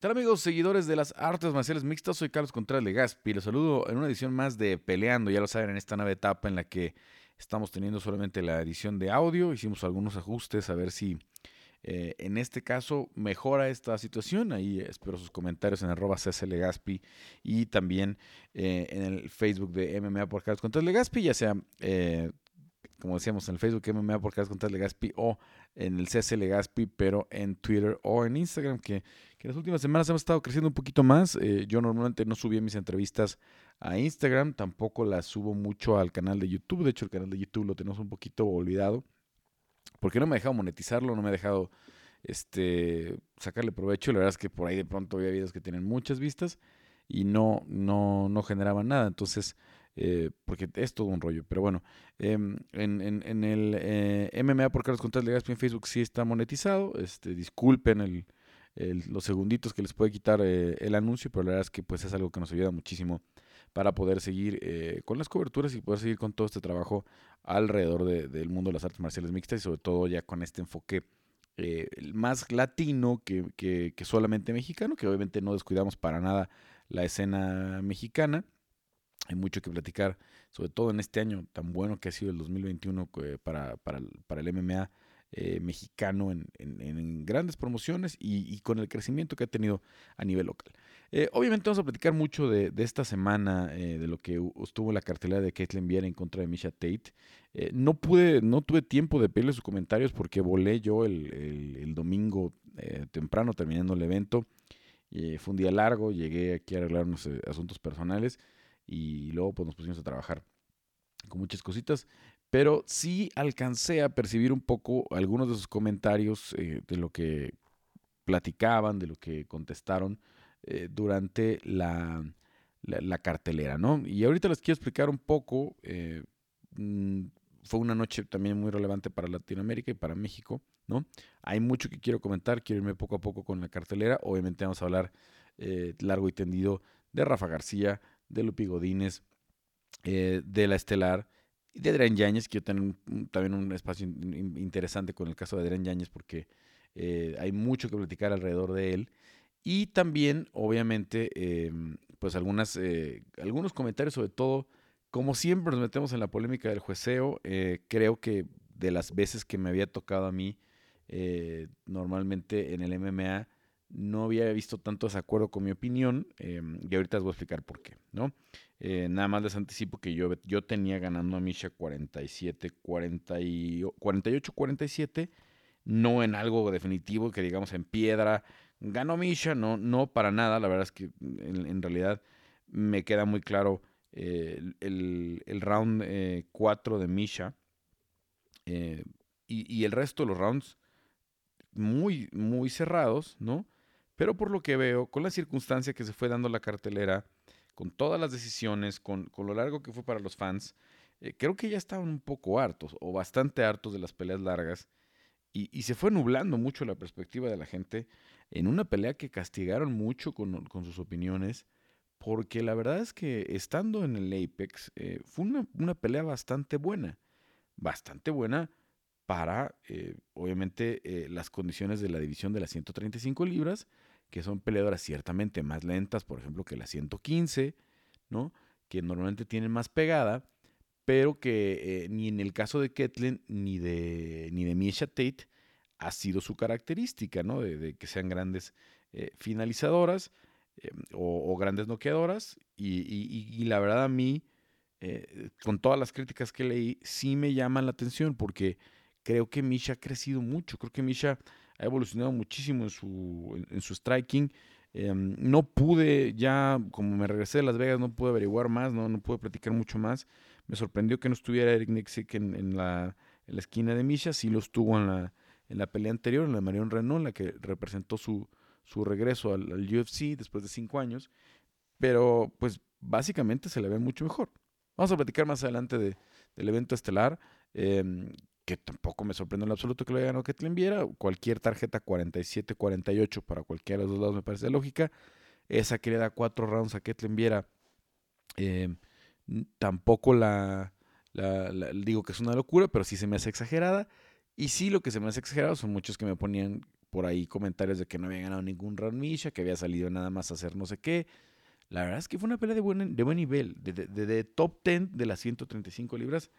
tal amigos, seguidores de las artes marciales mixtas? Soy Carlos Contreras Legaspi. Los saludo en una edición más de Peleando, ya lo saben, en esta nueva etapa en la que estamos teniendo solamente la edición de audio. Hicimos algunos ajustes a ver si eh, en este caso mejora esta situación. Ahí espero sus comentarios en arroba Legaspi y también eh, en el Facebook de MMA por Carlos Contreras Legaspi, ya sea eh, como decíamos, en el Facebook MMA por Carlos Contreras Legaspi o en el CS Legaspi, pero en Twitter o en Instagram, que, que en las últimas semanas hemos estado creciendo un poquito más. Eh, yo normalmente no subía mis entrevistas a Instagram, tampoco las subo mucho al canal de YouTube. De hecho, el canal de YouTube lo tenemos un poquito olvidado, porque no me ha dejado monetizarlo, no me ha dejado este, sacarle provecho. La verdad es que por ahí de pronto había videos que tienen muchas vistas y no, no, no generaban nada. Entonces, eh, porque es todo un rollo. Pero bueno, em, en, en, el eh, MMA por Carlos Contreras Legaspi en Facebook sí está monetizado. Este, disculpen los segunditos que les puede quitar eh, el anuncio, pero la verdad es que pues es algo que nos ayuda muchísimo para poder seguir con las coberturas y poder seguir con todo este trabajo alrededor del mundo de las artes marciales mixtas y sobre todo ya con este enfoque más latino que, que solamente mexicano, que obviamente no descuidamos para nada la escena mexicana. Hay mucho que platicar, sobre todo en este año tan bueno que ha sido el 2021 eh, para, para, para el MMA eh, mexicano en, grandes promociones y, con el crecimiento que ha tenido a nivel local. Eh, obviamente vamos a platicar mucho de, esta semana, de lo que estuvo la cartelera de Caitlyn Viera en contra de Misha Tate. no pude, no tuve tiempo de pedirle sus comentarios porque volé yo el, el domingo temprano terminando el evento. fue un día largo, llegué aquí a arreglar unos asuntos personales y luego pues nos pusimos a trabajar con muchas cositas, pero sí alcancé a percibir un poco algunos de sus comentarios eh, de lo que platicaban, de lo que contestaron eh, durante la, la, cartelera, ¿no? Y ahorita les quiero explicar un poco, eh, mm, fue una noche también muy relevante para Latinoamérica y para México, ¿no? Hay mucho que quiero comentar, quiero irme poco a poco con la cartelera, obviamente vamos a hablar largo y tendido de Rafa García, de Lupi Godínez, eh, de la Estelar y de Adrián Yáñez, que yo tengo también un espacio interesante con el caso de Adrián Yáñez porque eh, hay mucho que platicar alrededor de él. Y también, obviamente, em, pues algunas, eh, algunos comentarios, sobre todo, como siempre nos metemos en la polémica del jueceo, creo que de las veces que me había tocado a mí, normalmente en el MMA, no había visto tanto desacuerdo con mi opinión em, y ahorita les voy a explicar por qué, ¿no? Eh, nada más les anticipo que yo, yo tenía ganando a Misha 47, 48, 47, no en algo definitivo que digamos en piedra, ganó Misha, no, no para nada, la verdad es que en, realidad me queda muy claro eh, el, el, round 4 eh, de Misha y, y el resto de los rounds muy, muy cerrados, ¿no? Pero por lo que veo, con la circunstancia que se fue dando la cartelera, con todas las decisiones, con, lo largo que fue para los fans, eh, creo que ya estaban un poco hartos o bastante hartos de las peleas largas y, se fue nublando mucho la perspectiva de la gente en una pelea que castigaron mucho con, sus opiniones, porque la verdad es que estando en el Apex eh, fue una, pelea bastante buena, bastante buena para, eh, obviamente, las condiciones de la división de las 135 libras que son peleadoras ciertamente más lentas, por ejemplo, que la 115, ¿no? Que normalmente tienen más pegada, pero que eh, ni en el caso de Ketlin ni de, ni de Misha Tate ha sido su característica, ¿no? De, que sean grandes eh, finalizadoras eh, o, grandes noqueadoras. Y, la verdad a mí, con todas las críticas que leí, sí me llaman la atención porque creo que Misha ha crecido mucho. Creo que Misha ha evolucionado muchísimo en su, en, su striking. Em, no pude ya, como me regresé de Las Vegas, no pude averiguar más, no, no pude platicar mucho más. Me sorprendió que no estuviera Eric Nixick en, en, la, en la esquina de Misha, sí lo estuvo en la, en la pelea anterior, en la Marion Renault, en la que representó su, su regreso al, UFC después de cinco años. Pero pues básicamente se le ve mucho mejor. Vamos a platicar más adelante de, del evento estelar. Eh, tampoco me sorprende en absoluto que lo haya ganado Ketlin Viera. Cualquier tarjeta 47-48 para cualquiera de los dos lados me parece lógica. Esa que le da cuatro rounds a Ketlin Viera, eh, tampoco la, digo que es una locura, pero sí se me hace exagerada. Y sí, lo que se me hace exagerado son muchos que me ponían por ahí comentarios de que no había ganado ningún round Misha, que había salido nada más a hacer no sé qué. La verdad es que fue una pelea de buen, de buen nivel, de, de, top 10 de las 135 libras.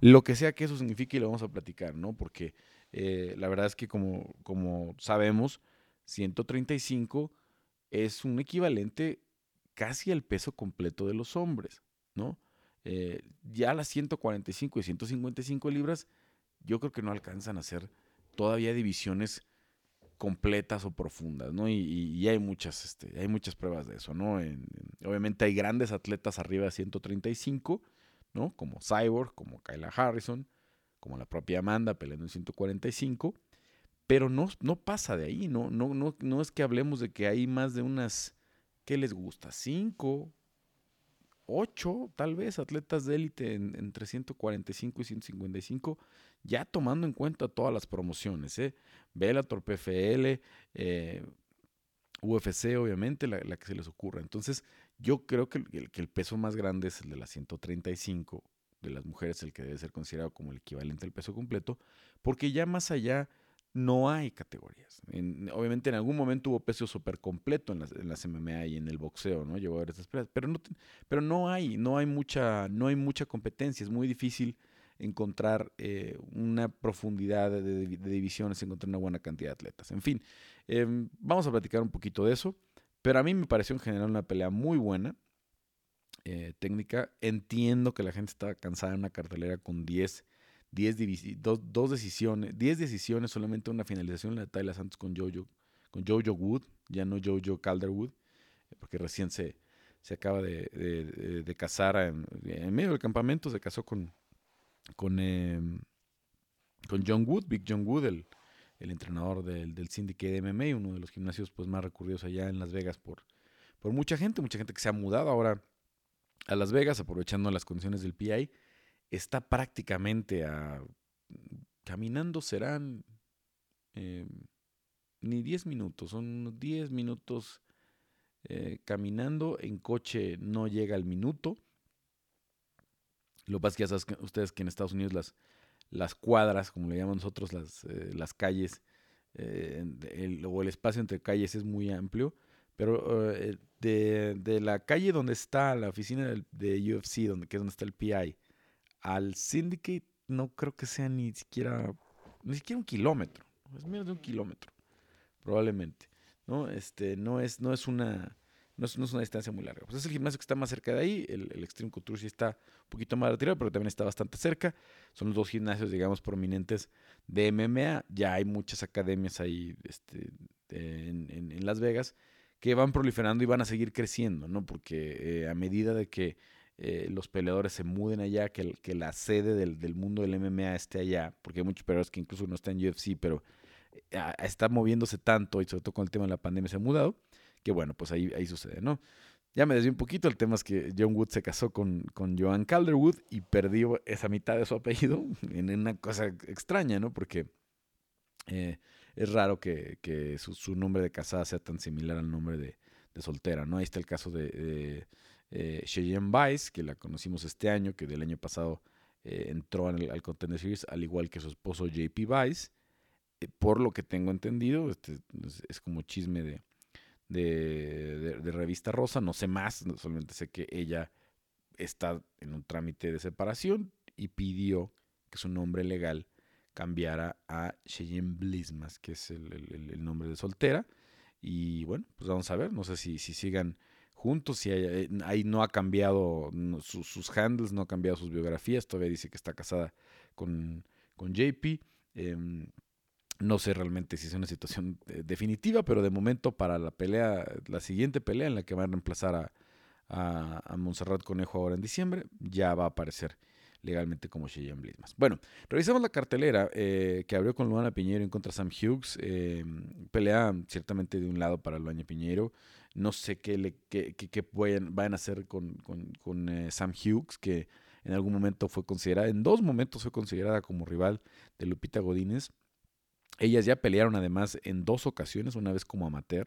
Lo que sea que eso signifique y lo vamos a platicar, ¿no? Porque eh, la verdad es que como, como sabemos, 135 es un equivalente casi al peso completo de los hombres, ¿no? Eh, ya las 145 y 155 libras, yo creo que no alcanzan a ser todavía divisiones completas o profundas, ¿no? Y, hay muchas, este, hay muchas pruebas de eso, ¿no? obviamente hay grandes atletas arriba de 135, ¿no? Como Cyborg, como Kyla Harrison, como la propia Amanda peleando en 145, pero no, no pasa de ahí, ¿no? No, no, no es que hablemos de que hay más de unas, ¿qué les gusta? ¿Cinco? ¿Ocho? Tal vez atletas de élite en, entre 145 y 155 ya tomando en cuenta todas las promociones, ¿eh? Bellator, PFL, eh, UFC, obviamente, la, que se les ocurra. Entonces, yo creo que el, peso más grande es el de las 135 de las mujeres, el que debe ser considerado como el equivalente al peso completo, porque ya más allá no hay categorías. obviamente en algún momento hubo peso súper completo en las, en las, MMA y en el boxeo, ¿no? Llevó a ver esas peleas, pero no, pero no hay, no hay mucha, no hay mucha competencia, es muy difícil encontrar eh, una profundidad de, divisiones, encontrar una buena cantidad de atletas. En fin, em, vamos a platicar un poquito de eso, pero a mí me pareció en general una pelea muy buena, eh, técnica. Entiendo que la gente estaba cansada en una cartelera con 10, 10 dos, dos, decisiones, 10 decisiones, solamente una finalización, la de Tyler Santos con Jojo, con Jojo Wood, ya no Jojo Calderwood, porque recién se, se acaba de, de, casar en, en, medio del campamento, se casó con, con, em, con John Wood, Big John Wood, el, el entrenador del, del Syndicate MMA, uno de los gimnasios pues, más recurridos allá en Las Vegas por, por mucha gente, mucha gente que se ha mudado ahora a Las Vegas aprovechando las condiciones del PI. Está prácticamente a... Caminando serán em, ni 10 minutos, son 10 minutos eh, caminando, en coche no llega el minuto. Lo que pasa es que ya saben ustedes que en Estados Unidos las, las cuadras, como le llamamos nosotros, las, eh, las calles, eh, el, o el espacio entre calles es muy amplio, pero eh, de, de, la calle donde está la oficina de UFC, donde, que es donde está el PI, al Syndicate no creo que sea ni siquiera, ni siquiera un kilómetro, es menos de un kilómetro, probablemente, ¿no? Este, no es, no es una no es, una distancia muy larga. Pues es el gimnasio que está más cerca de ahí, el, Extreme Couture sí está un poquito más retirado, pero también está bastante cerca. Son los dos gimnasios, digamos, prominentes de MMA. Ya hay muchas academias ahí este, en, Las Vegas que van proliferando y van a seguir creciendo, ¿no? Porque eh, a medida de que eh, los peleadores se muden allá, que, que la sede del, del, mundo del MMA esté allá, porque hay muchos peleadores que incluso no están en UFC, pero eh, está moviéndose tanto y sobre todo con el tema de la pandemia se ha mudado que bueno, pues ahí, ahí sucede, ¿no? Ya me desvié un poquito, el tema es que John Wood se casó con, con Joan Calderwood y perdió esa mitad de su apellido en una cosa extraña, ¿no? Porque eh, es raro que, que su, nombre de casada sea tan similar al nombre de, de soltera, ¿no? Ahí está el caso de, eh, Cheyenne Vice, que la conocimos este año, que del año pasado eh, entró al Contender Series, al igual que su esposo JP Vice. Eh, por lo que tengo entendido, este, es como chisme de, de, revista rosa, no sé más, solamente sé que ella está en un trámite de separación y pidió que su nombre legal cambiara a Cheyenne Blismas, que es el, nombre de soltera. Y bueno, pues vamos a ver, no sé si, si sigan juntos, si eh, ahí no ha cambiado sus, handles, no ha cambiado sus biografías, todavía dice que está casada con, con JP. Em, no sé realmente si es una situación eh, definitiva, pero de momento para la pelea, la siguiente pelea en la que van a reemplazar a, a, Montserrat Conejo ahora en diciembre, ya va a aparecer legalmente como Cheyenne Blismas. Bueno, revisamos la cartelera eh, que abrió con Luana Piñero en contra Sam Hughes. Eh, pelea ciertamente de un lado para Luana Piñero. No sé qué, le, qué, qué, vayan, a hacer con, con, con Sam Hughes, que en algún momento fue considerada, en dos momentos fue considerada como rival de Lupita Godínez. Ellas ya pelearon además en dos ocasiones, una vez como amateur.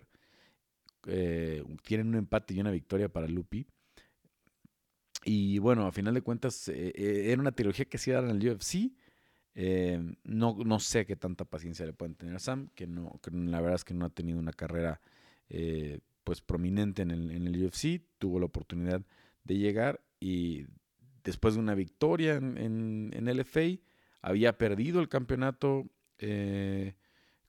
Eh, tienen un empate y una victoria para Lupi. Y bueno, a final de cuentas, eh, eh, era una trilogía que iba en el UFC. no, no sé qué tanta paciencia le pueden tener a Sam, que, no, la verdad es que no ha tenido una carrera pues prominente en el, en UFC, tuvo la oportunidad de llegar y después de una victoria en, en, LFA, había perdido el campeonato eh,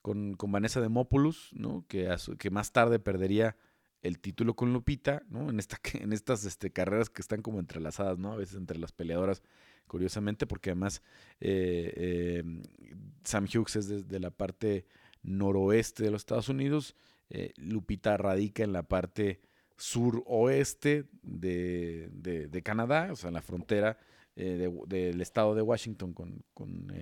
con, con, Vanessa Demopoulos, ¿no? que, que más tarde perdería el título con Lupita, ¿no? En, esta, en estas este, carreras que están como entrelazadas, ¿no? A veces entre las peleadoras, curiosamente, porque además eh, em, Sam Hughes es desde la parte noroeste de los Estados Unidos, eh, Lupita radica en la parte suroeste de, de, Canadá, o sea, en la frontera eh, del estado de Washington con, con,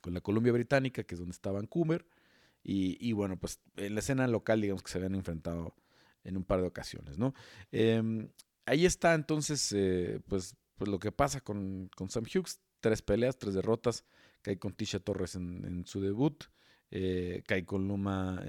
con, la Columbia Británica, que es donde está Vancouver. Y, bueno, pues en la escena local, digamos que se habían enfrentado en un par de ocasiones, ¿no? Em, ahí está entonces, eh, pues, pues lo que pasa con, con, Sam Hughes, tres peleas, tres derrotas, cae con Tisha Torres en, su debut, cae con Luma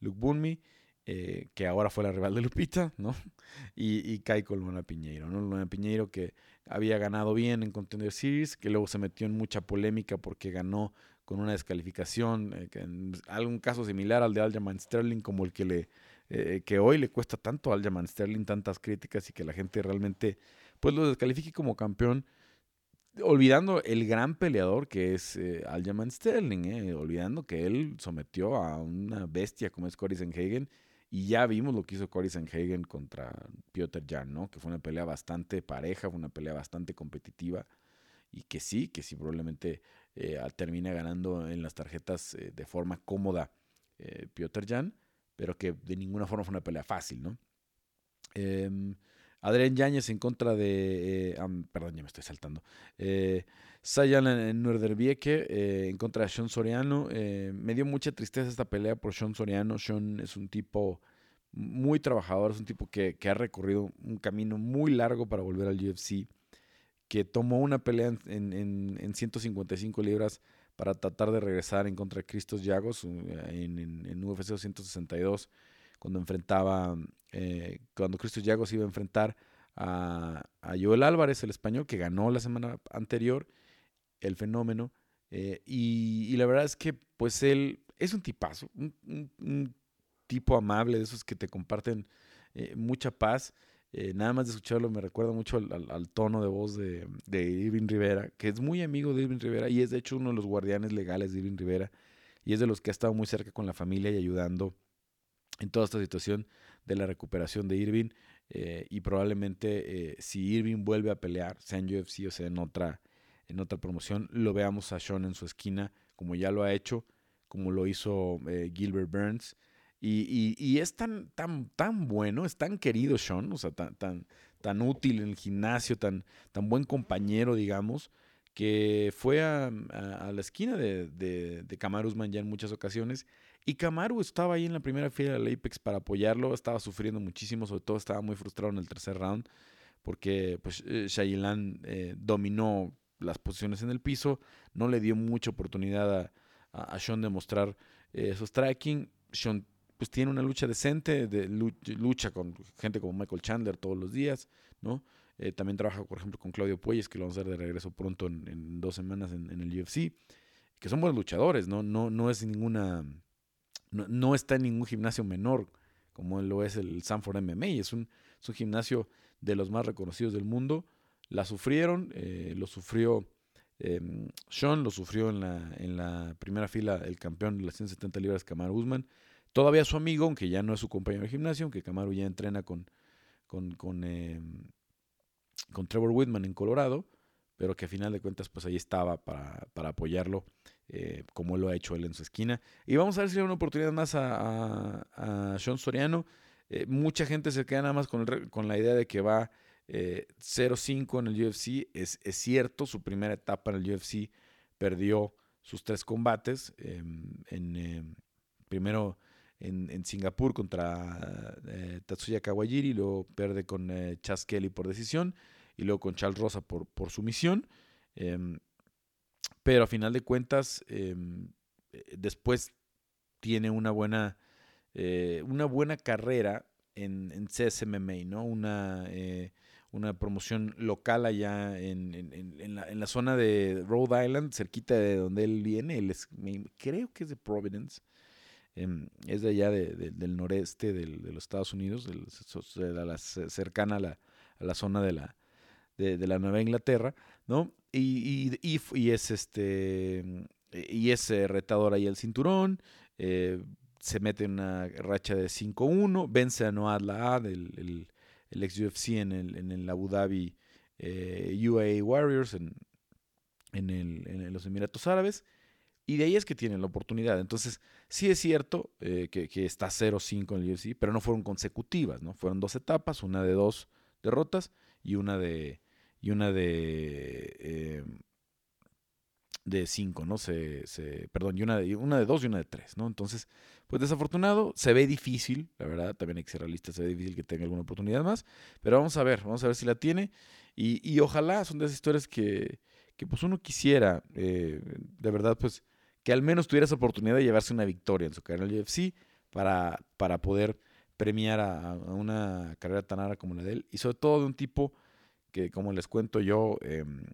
Luke Bunmi, eh, que ahora fue la rival de Lupita, ¿no? Y, y cae con Luna Piñeiro, ¿no? Luna Piñeiro que había ganado bien en Contender Series, que luego se metió en mucha polémica porque ganó con una descalificación, eh, en algún caso similar al de Aljamain Sterling, como el que le eh, que hoy le cuesta tanto a Aljamain Sterling tantas críticas y que la gente realmente pues lo descalifique como campeón olvidando el gran peleador que es Aljamain Sterling, olvidando que él sometió a una bestia como es Cory Sanhagen y ya vimos lo que hizo Cory Sanhagen contra Piotr Jan, ¿no? Que fue una pelea bastante pareja, fue una pelea bastante competitiva. Y que sí, que sí probablemente eh, termina ganando en las tarjetas eh, de forma cómoda eh, Piotr Jan, pero que de ninguna forma fue una pelea fácil, ¿no? Em, Adrián Yáñez en contra de. Eh, perdón, ya me estoy saltando. Eh, Sayan Nuerderbieke eh, en contra de Sean Soriano. Eh, me dio mucha tristeza esta pelea por Sean Soriano. Sean es un tipo muy trabajador, es un tipo que, ha recorrido un camino muy largo para volver al UFC. Que tomó una pelea en, en, 155 libras para tratar de regresar en contra de Cristos Yagos en, en, UFC 262 cuando enfrentaba, eh, cuando Cristo Yagos iba a enfrentar a, Joel Álvarez, el español, que ganó la semana anterior, el fenómeno. Eh, y, la verdad es que, pues él es un tipazo, un, tipo amable, de esos que te comparten eh, mucha paz. nada más de escucharlo me recuerda mucho al, tono de voz de, Irving Rivera, que es muy amigo de Irving Rivera y es de hecho uno de los guardianes legales de Irving Rivera y es de los que ha estado muy cerca con la familia y ayudando en toda esta situación de la recuperación de Irving. Eh, y probablemente eh, si Irving vuelve a pelear, sea en UFC o sea en otra, en otra promoción, lo veamos a Sean en su esquina, como ya lo ha hecho, como lo hizo eh, Gilbert Burns. Y, y, es tan, tan, tan bueno, es tan querido Sean, o sea, tan, tan, tan útil en el gimnasio, tan, tan buen compañero, digamos, que fue a, la esquina de, de, de ya en muchas ocasiones y Kamaru estaba ahí en la primera fila del Apex para apoyarlo, estaba sufriendo muchísimo, sobre todo estaba muy frustrado en el tercer round, porque pues eh, eh, dominó las posiciones en el piso, no le dio mucha oportunidad a, Sean de mostrar eh, su striking. Sean pues tiene una lucha decente, de lucha con gente como Michael Chandler todos los días, ¿no? Eh, también trabaja, por ejemplo, con Claudio Puelles, que lo vamos a ver de regreso pronto en, dos semanas en, en, el UFC, que son buenos luchadores, ¿no? No, no es ninguna no, está en ningún gimnasio menor como lo es el Sanford MMA. Es un gimnasio de los más reconocidos del mundo. La sufrieron, eh, lo sufrió eh, Sean, lo sufrió en la, en la primera fila el campeón de las 170 libras, Kamaru Usman. Todavía su amigo, aunque ya no es su compañero de gimnasio, aunque Kamaru ya entrena con, con, con, em, con Trevor Whitman en Colorado, pero que a final de cuentas pues ahí estaba para, para apoyarlo eh, como lo ha hecho él en su esquina. Y vamos a ver si hay una oportunidad más a, a, Sean Soriano. Eh, mucha gente se queda nada más con, con la idea de que va 0-5 eh, en el UFC. Es, es, cierto, su primera etapa en el UFC perdió sus tres combates. Em, em, primero en, Singapur contra Tatsuya Kawajiri, luego pierde con Chas Kelly por decisión y luego con Charles Rosa por, por sumisión. Em, pero a final de cuentas, eh, después tiene una buena, eh, una buena carrera en, en CSMMA, ¿no? Una, eh, una promoción local allá en, en, la, en, la, zona de Rhode Island, cerquita de donde él viene. Él es, creo que es de Providence. Em, es de allá del noreste de los Estados Unidos, cercana a la, la, zona de la, de, la Nueva Inglaterra, ¿no? Y, y, es este y es eh, retador ahí el cinturón, eh, se mete en una racha de 5-1, vence a Noad Laad, el, ex UFC en el, en el Abu Dhabi eh, UAA Warriors en, en, el, en los Emiratos Árabes, y de ahí es que tienen la oportunidad. Entonces, sí es cierto eh, que, está 0-5 en el UFC, pero no fueron consecutivas, ¿no? Fueron dos etapas, una de dos derrotas y una de. y una de. Eh, de cinco, ¿no? Se, se, perdón, y una de, una de dos y una de tres, ¿no? Entonces, pues desafortunado, se ve difícil, la verdad, también hay que ser realista, se ve difícil que tenga alguna oportunidad más, pero vamos a ver, vamos a ver si la tiene, y, y ojalá son de esas historias que, que pues uno quisiera, eh, de verdad, pues que al menos tuviera esa oportunidad de llevarse una victoria en su carrera en el UFC para, para poder premiar a, una carrera tan rara como la de él. Y sobre todo de un tipo que, como les cuento yo, em,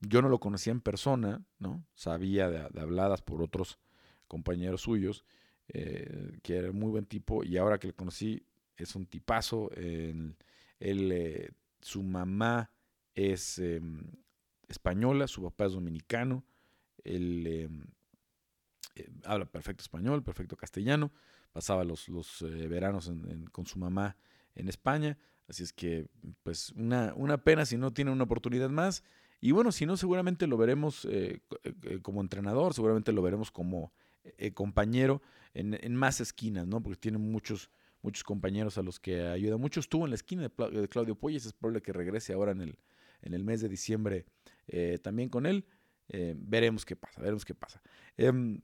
yo no lo conocía en persona, ¿no? Sabía de, habladas por otros compañeros suyos, eh, que era muy buen tipo, y ahora que le conocí, es un tipazo. él, eh, su mamá es em, española, su papá es dominicano. Él em, eh, habla perfecto español, perfecto castellano, pasaba los, los veranos con su mamá en España, así es que pues una, una, pena si no tiene una oportunidad más. Y bueno, si no, seguramente lo veremos como entrenador, seguramente lo veremos como compañero en, más esquinas, ¿no? Porque tiene muchos, muchos compañeros a los que ayuda. Mucho estuvo en la esquina de, Claudio Puelles, es probable que regrese ahora en el, en el mes de diciembre también con él. veremos qué pasa, veremos qué pasa. Em,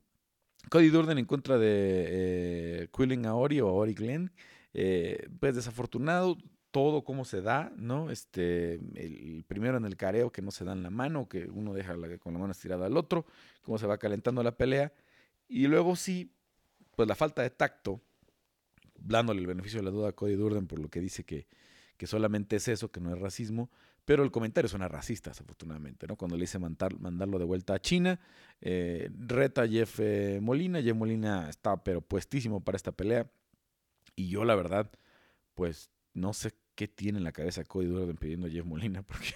Cody Durden en contra de eh, Quilling Aori o Aori Glenn. Eh, pues desafortunado todo cómo se da, ¿no? Este, el primero en el careo que no se da en la mano, que uno deja con la mano estirada al otro, cómo se va calentando la pelea. Y luego sí, pues la falta de tacto, dándole el beneficio de la duda a Cody Durden por lo que dice que, que solamente es eso, que no es racismo, pero el comentario suena racista, afortunadamente, ¿no? Cuando le dice mandar, mandarlo de vuelta a China, eh, reta a Jeff eh, Molina, Jeff Molina está pero puestísimo para esta pelea, y yo la verdad, pues no sé qué tiene en la cabeza Cody Durden pidiendo a Jeff Molina, porque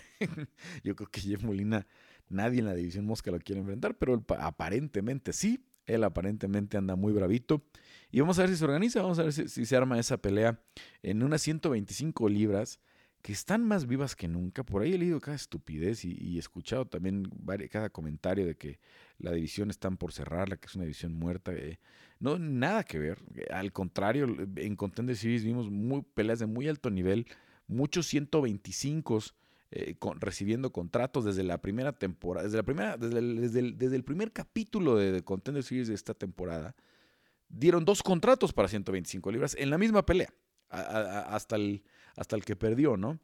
yo creo que Jeff Molina, nadie en la división Mosca lo quiere enfrentar, pero aparentemente sí, él aparentemente anda muy bravito. Y vamos a ver si se organiza, vamos a ver si, se arma esa pelea en unas 125 libras que están más vivas que nunca. Por ahí he leído cada estupidez y, he escuchado también cada comentario de que la división están por cerrarla, que es una división muerta. Eh, no, nada que ver. Al contrario, en Contender Series vimos muy, peleas de muy alto nivel, muchos 125 eh, recibiendo contratos desde la primera temporada, desde la primera, desde el, desde el, primer capítulo de, Contender Series de esta temporada, dieron dos contratos para 125 libras en la misma pelea, hasta el hasta el que perdió, ¿no?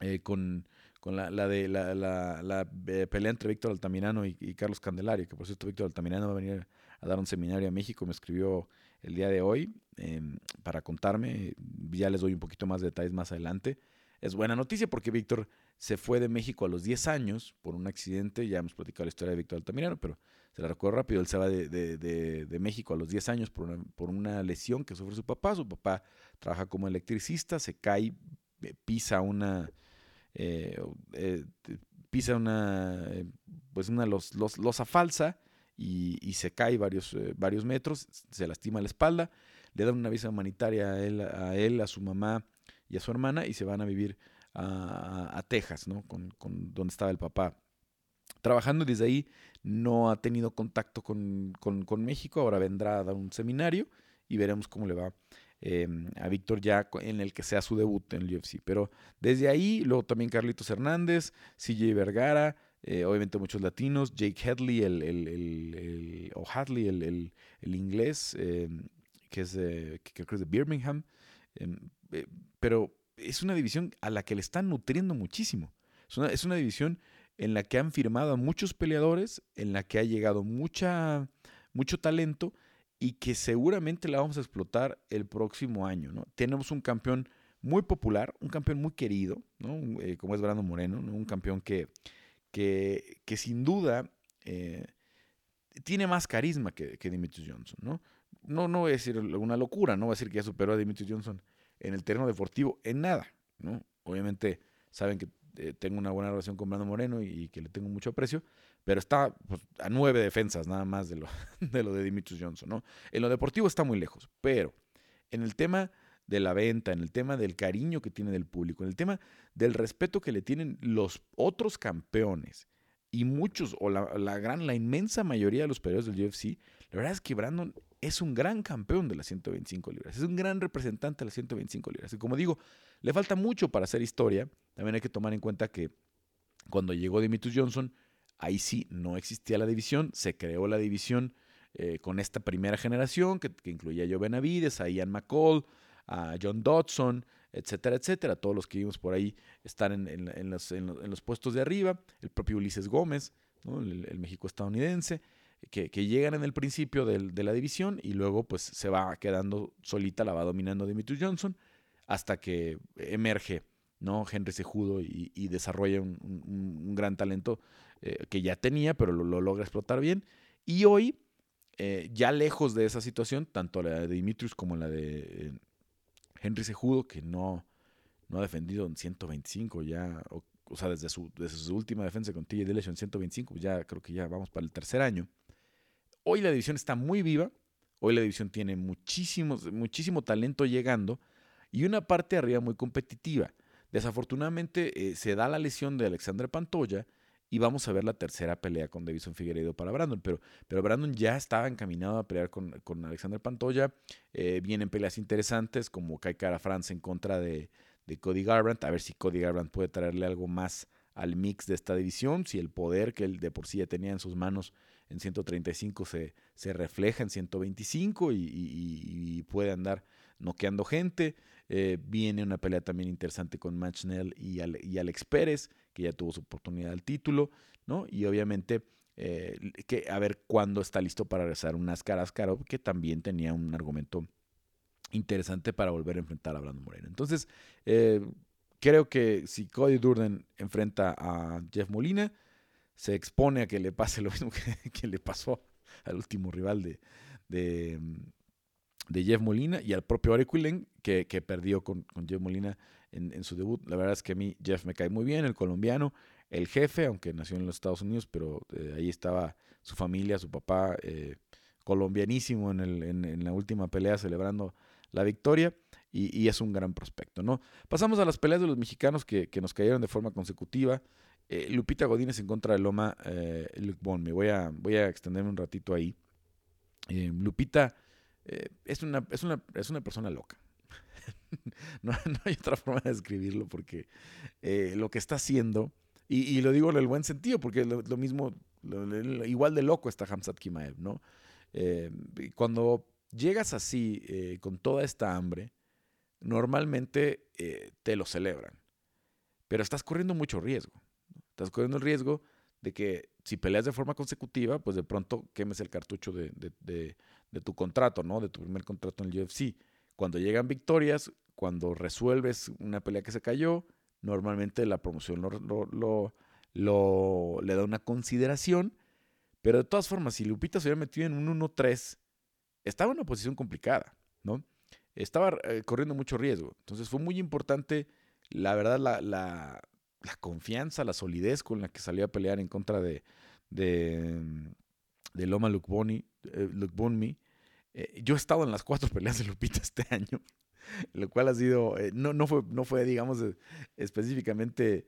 Eh, con, la, de la, eh, pelea entre Víctor Altamirano y, Carlos Candelario, que por cierto Víctor Altamirano va a venir a dar un seminario a México, me escribió el día de hoy em, para contarme, ya les doy un poquito más de detalles más adelante. Es buena noticia porque Víctor se fue de México a los 10 años por un accidente, ya hemos platicado la historia de Víctor Altamirano, pero se la recuerdo rápido, él se va de, México a los 10 años por una, por una lesión que sufre su papá, su papá trabaja como electricista, se cae, eh, pisa una, eh, eh, pisa una, pues una los, los, losa falsa y, se cae varios, varios metros, se lastima la espalda, le dan una visa humanitaria a él, a él, a su mamá y a su hermana y se van a vivir a, Texas, ¿no? Con, con, donde estaba el papá. Trabajando desde ahí, no ha tenido contacto con, con, México, ahora vendrá a dar un seminario y veremos cómo le va em, a Víctor ya en el que sea su debut en el UFC. Pero desde ahí, luego también Carlitos Hernández, CJ Vergara, eh, obviamente muchos latinos, Jake Hadley, el, el, el, o Hadley, el, inglés, em, que es de, que creo que es de Birmingham. Em, eh, pero es una división a la que le están nutriendo muchísimo. Es una, es una división en la que han firmado a muchos peleadores, en la que ha llegado mucha, mucho talento y que seguramente la vamos a explotar el próximo año. ¿no? Tenemos un campeón muy popular, un campeón muy querido, ¿no? Eh, como es Brandon Moreno, un campeón que, que, que sin duda eh, tiene más carisma que, que Johnson. ¿no? No, no voy a decir una locura, no voy a decir que ya superó a Dimitri Johnson en el terreno deportivo, en nada. ¿no? Obviamente saben que eh, tengo una buena relación con Brandon Moreno y, que le tengo mucho aprecio, pero está pues, a nueve defensas nada más de lo de, lo Johnson. ¿no? En lo deportivo está muy lejos, pero en el tema de la venta, en el tema del cariño que tiene del público, en el tema del respeto que le tienen los otros campeones y muchos, o la, gran, la inmensa mayoría de los peleadores del UFC, la verdad es que Brandon es un gran campeón de las 125 libras, es un gran representante de las 125 libras. Y como digo, le falta mucho para hacer historia. También hay que tomar en cuenta que cuando llegó Dimitri Johnson, ahí sí no existía la división, se creó la división eh, con esta primera generación que, incluía a Joe Benavides, a Ian McCall, a John Dodson, etcétera, etcétera. Todos los que vimos por ahí están en, los, puestos de arriba. El propio Ulises Gómez, el, México estadounidense, que, llegan en el principio de la división y luego pues se va quedando solita, la va dominando Dimitri Johnson hasta que emerge ¿no? Henry Sejudo y, desarrolla un, gran talento eh, que ya tenía, pero lo, logra explotar bien. Y hoy, eh, ya lejos de esa situación, tanto la de Dimitrius como la de Henry Sejudo, que no, no ha defendido en 125 ya, o, sea, desde su, desde su última defensa con TJ Dillashaw en 125, ya creo que ya vamos para el tercer año. Hoy la división está muy viva, hoy la división tiene muchísimo talento llegando y una parte arriba muy competitiva. Desafortunadamente eh, se da la lesión de Alexander Pantoya y vamos a ver la tercera pelea con Davison Figueiredo para Brandon. Pero, pero Brandon ya estaba encaminado a pelear con, Alexander Pantoya. Eh, vienen peleas interesantes como Kai Cara France en contra de, Cody Garbrandt. A ver si Cody Garbrandt puede traerle algo más al mix de esta división. Si el poder que él de por sí ya tenía en sus manos en 135 se, se refleja en 125 y, puede andar noqueando gente. Eh, viene una pelea también interesante con Matt Schnell y, y Alex Pérez que ya tuvo su oportunidad al título, ¿no? Y obviamente eh, que a ver cuándo está listo para regresar un Nascar Askarov, que también tenía un argumento interesante para volver a enfrentar a Brandon Moreno. Entonces, eh, creo que si Cody Durden enfrenta a Jeff Molina, se expone a que le pase lo mismo que, le pasó al último rival de, de, Jeff Molina y al propio Arequilen, que, que perdió con, con Jeff Molina en, su debut. La verdad es que a mí Jeff me cae muy bien, el colombiano, el jefe, aunque nació en los Estados Unidos, pero eh, ahí estaba su familia, su papá, eh, colombianísimo en, el, en, la última pelea celebrando la victoria. Y, es un gran prospecto, ¿no? Pasamos a las peleas de los mexicanos que, nos cayeron de forma consecutiva. Eh, Lupita Godínez en contra de Loma Luke Bon. Me voy a, voy a extenderme un ratito ahí. Lupita es, una, es, una, es una persona loca. no, hay otra forma de describirlo porque eh, lo que está haciendo, y, lo digo en el buen sentido, porque lo, mismo, igual de loco está Hamzat Kimaev, ¿no? Eh, cuando llegas así, eh, con toda esta hambre, normalmente te lo celebran, pero estás corriendo mucho riesgo. Estás corriendo el riesgo de que si peleas de forma consecutiva, pues de pronto quemes el cartucho de, tu contrato, ¿no? De tu primer contrato en el UFC. Cuando llegan victorias, cuando resuelves una pelea que se cayó, normalmente la promoción lo, le da una consideración. Pero de todas formas, si Lupita se hubiera metido en un 1-3, estaba en una posición complicada, ¿no? Estaba eh, corriendo mucho riesgo. Entonces fue muy importante, la verdad, la, confianza, la solidez con la que salió a pelear en contra de, de, de Loma Lukboni, eh, eh, yo he estado en las cuatro peleas de Lupita este año, lo cual ha sido, eh, no, no, fue, no fue, digamos, eh, específicamente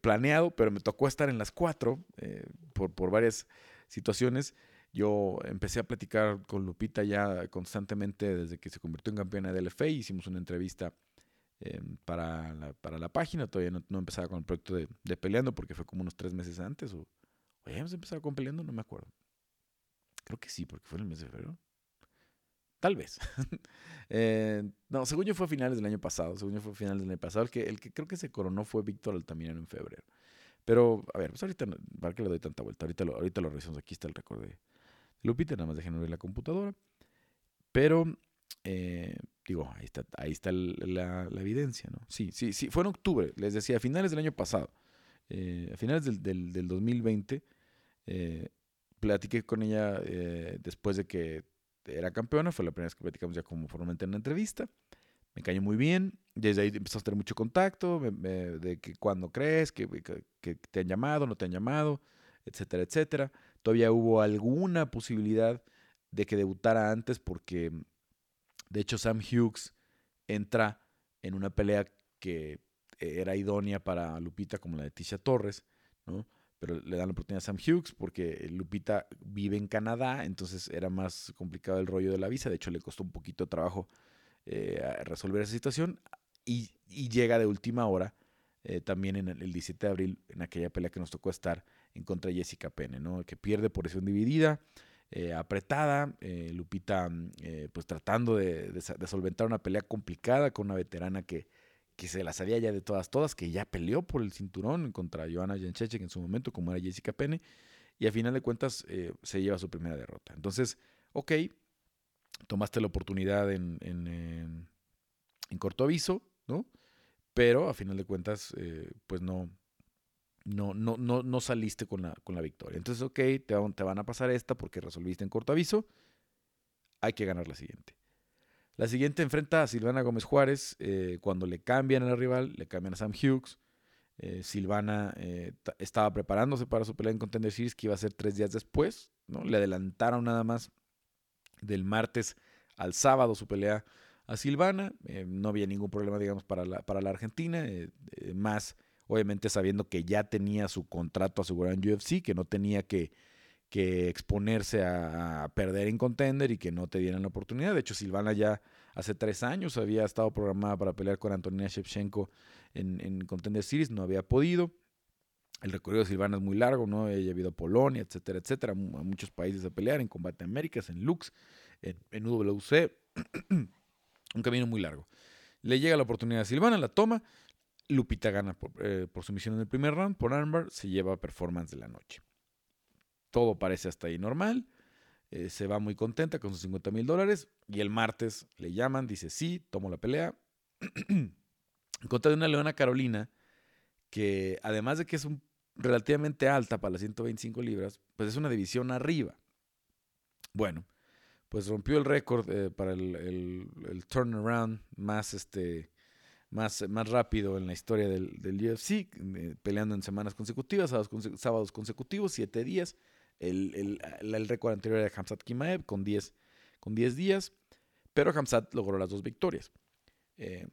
planeado, pero me tocó estar en las cuatro por, por varias situaciones. Yo empecé a platicar con Lupita ya constantemente desde que se convirtió en campeona del LFA. Hicimos una entrevista para, la, para la página. Todavía no, empezaba con el proyecto de, Peleando porque fue como unos tres meses antes. O, o ya empezado con Peleando, no me acuerdo. Creo que sí, porque fue en el mes de febrero. Tal vez. Eh, no, según yo fue a finales del año pasado. Según yo fue a finales del año pasado. El que, el que creo que se coronó fue Víctor Altamirano en febrero. Pero, a ver, pues ahorita, ¿para qué le doy tanta vuelta? Ahorita lo, ahorita lo revisamos. Aquí está el récord de Lupita. Nada más dejen abrir la computadora. Pero eh, digo, ahí está, ahí está la, evidencia, ¿no? Sí, sí, sí, fue en octubre, les decía, a finales del año pasado, eh, a finales del, del, 2020, eh, platiqué con ella después de que era campeona, fue la primera vez que platicamos ya como formalmente en una entrevista, me cayó muy bien, desde ahí empezamos a tener mucho contacto, de que cuando crees, que, que, te han llamado, no te han llamado, etcétera, etcétera. Todavía hubo alguna posibilidad de que debutara antes porque de hecho, Sam Hughes entra en una pelea que era idónea para Lupita como la de Tisha Torres, ¿no? Pero le dan la oportunidad a Sam Hughes porque Lupita vive en Canadá, entonces era más complicado el rollo de la visa. De hecho, le costó un poquito de trabajo eh, resolver esa situación y, llega de última hora eh, también en el 17 de abril en aquella pelea que nos tocó estar en contra de Jessica Penne, ¿no? Que pierde por decisión dividida. Eh, apretada, eh, Lupita eh, pues tratando de, solventar una pelea complicada con una veterana que, que se la sabía ya de todas, todas, que ya peleó por el cinturón contra Joanna Jędrzejczyk en su momento, como era Jessica Penne, y a final de cuentas se lleva su primera derrota. Entonces, ok, tomaste la oportunidad en, en, en corto aviso, ¿no? Pero a final de cuentas, pues no, no, no, no, no saliste con la, con la victoria. Entonces, ok, te, te van a pasar esta porque resolviste en corto aviso. Hay que ganar la siguiente. La siguiente enfrenta a Silvana Gómez Juárez. Eh, cuando le cambian a la rival, le cambian a Sam Hughes. Eh, Silvana eh, estaba preparándose para su pelea en Contender Series, que iba a ser tres días después. ¿no? Le adelantaron nada más del martes al sábado su pelea a Silvana. no había ningún problema, digamos, para la, para la Argentina. más obviamente sabiendo que ya tenía su contrato asegurado en UFC, que no tenía que, que exponerse a, perder en contender y que no te dieran la oportunidad. De hecho, Silvana ya hace tres años había estado programada para pelear con Antonina Shevchenko en, en Contender Series, no había podido. El recorrido de Silvana es muy largo, ¿no? Ella ha ido a Polonia, etcétera, etcétera, a muchos países a pelear, en Combate Américas, en Lux, en, en UWC. Un camino muy largo. Le llega la oportunidad a Silvana, la toma, Lupita gana eh, por, su misión en el primer round, por armbar, se lleva performance de la noche. Todo parece hasta ahí normal. Eh, se va muy contenta con sus 50 mil dólares. Y el martes le llaman, dice sí, tomo la pelea. en contra de una Leona Carolina, que además de que es un, relativamente alta para las 125 libras, pues es una división arriba. Bueno, pues rompió el récord eh, para el, el, turnaround más este más, más rápido en la historia del, UFC, eh, peleando en semanas consecutivas, sábados, consecutivos, siete días. El, el, el récord anterior era Hamzat Kimaev con 10 con días, pero Hamzat logró las dos victorias. Eh,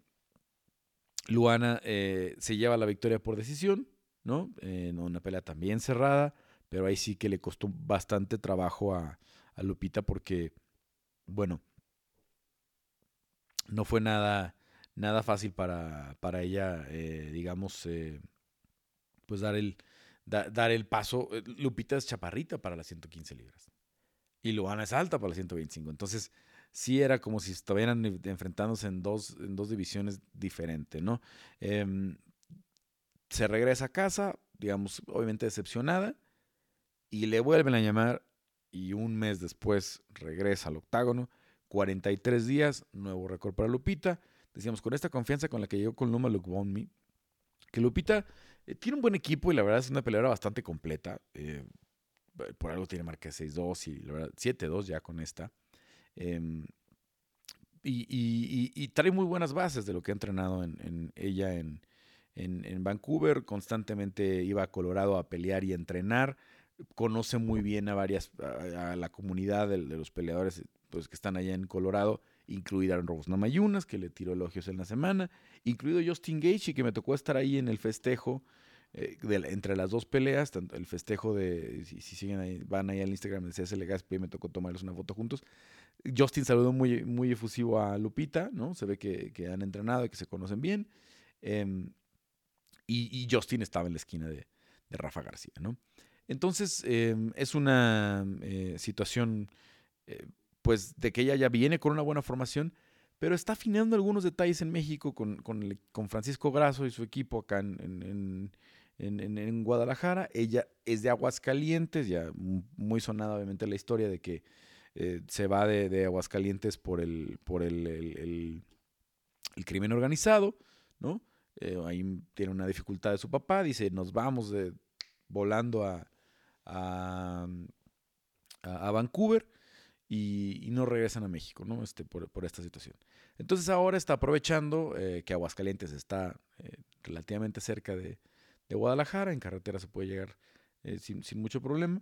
Luana eh, se lleva la victoria por decisión, ¿no? En una pelea también cerrada, pero ahí sí que le costó bastante trabajo a, a Lupita porque, bueno, no fue nada nada fácil para, para ella, eh, digamos, eh, pues dar el, dar el paso. Eh, Lupita es chaparrita para las 115 libras y Luana es alta para las 125. Entonces, sí era como si estuvieran enfrentándose en dos, en dos divisiones diferentes, ¿no? Em, se regresa a casa, digamos, obviamente decepcionada, y le vuelven a llamar y un mes después regresa al octágono. 43 días, nuevo récord para Lupita decíamos, con esta confianza con la que llegó con Luma Luke Me, que Lupita eh, tiene un buen equipo y la verdad es una peleadora bastante completa. Eh, por algo tiene marca 6-2 y la verdad 7-2 ya con esta. Em, y, trae muy buenas bases de lo que ha entrenado en, ella en, Vancouver. Constantemente iba a Colorado a pelear y entrenar. Conoce muy bien a varias, a, la comunidad de, de, los peleadores pues, que están allá en Colorado incluida Rosna Mayunas, que le tiró elogios en la semana, incluido Justin Gaethje, que me tocó estar ahí en el festejo eh, entre las dos peleas, tanto el festejo de, si, siguen ahí, van ahí al Instagram de CSL Gaspi, me tocó tomarles una foto juntos. Justin saludó muy, muy efusivo a Lupita, ¿no? Se ve que, han entrenado y que se conocen bien. Em, y, Justin estaba en la esquina de, Rafa García, ¿no? Entonces, em, es una eh, situación eh, pues de que ella ya viene con una buena formación, pero está afinando algunos detalles en México con, con, Francisco Grasso y su equipo acá en, en, Guadalajara. Ella es de Aguascalientes, ya muy sonada obviamente la historia de que eh, se va de, Aguascalientes por el, por el, el, crimen organizado, ¿no? Eh, ahí tiene una dificultad de su papá, dice, nos vamos de, volando a, a, Vancouver y, no regresan a México, ¿no? Este, por, por esta situación. Entonces ahora está aprovechando eh, que Aguascalientes está relativamente cerca de, de, Guadalajara, en carretera se puede llegar sin, sin mucho problema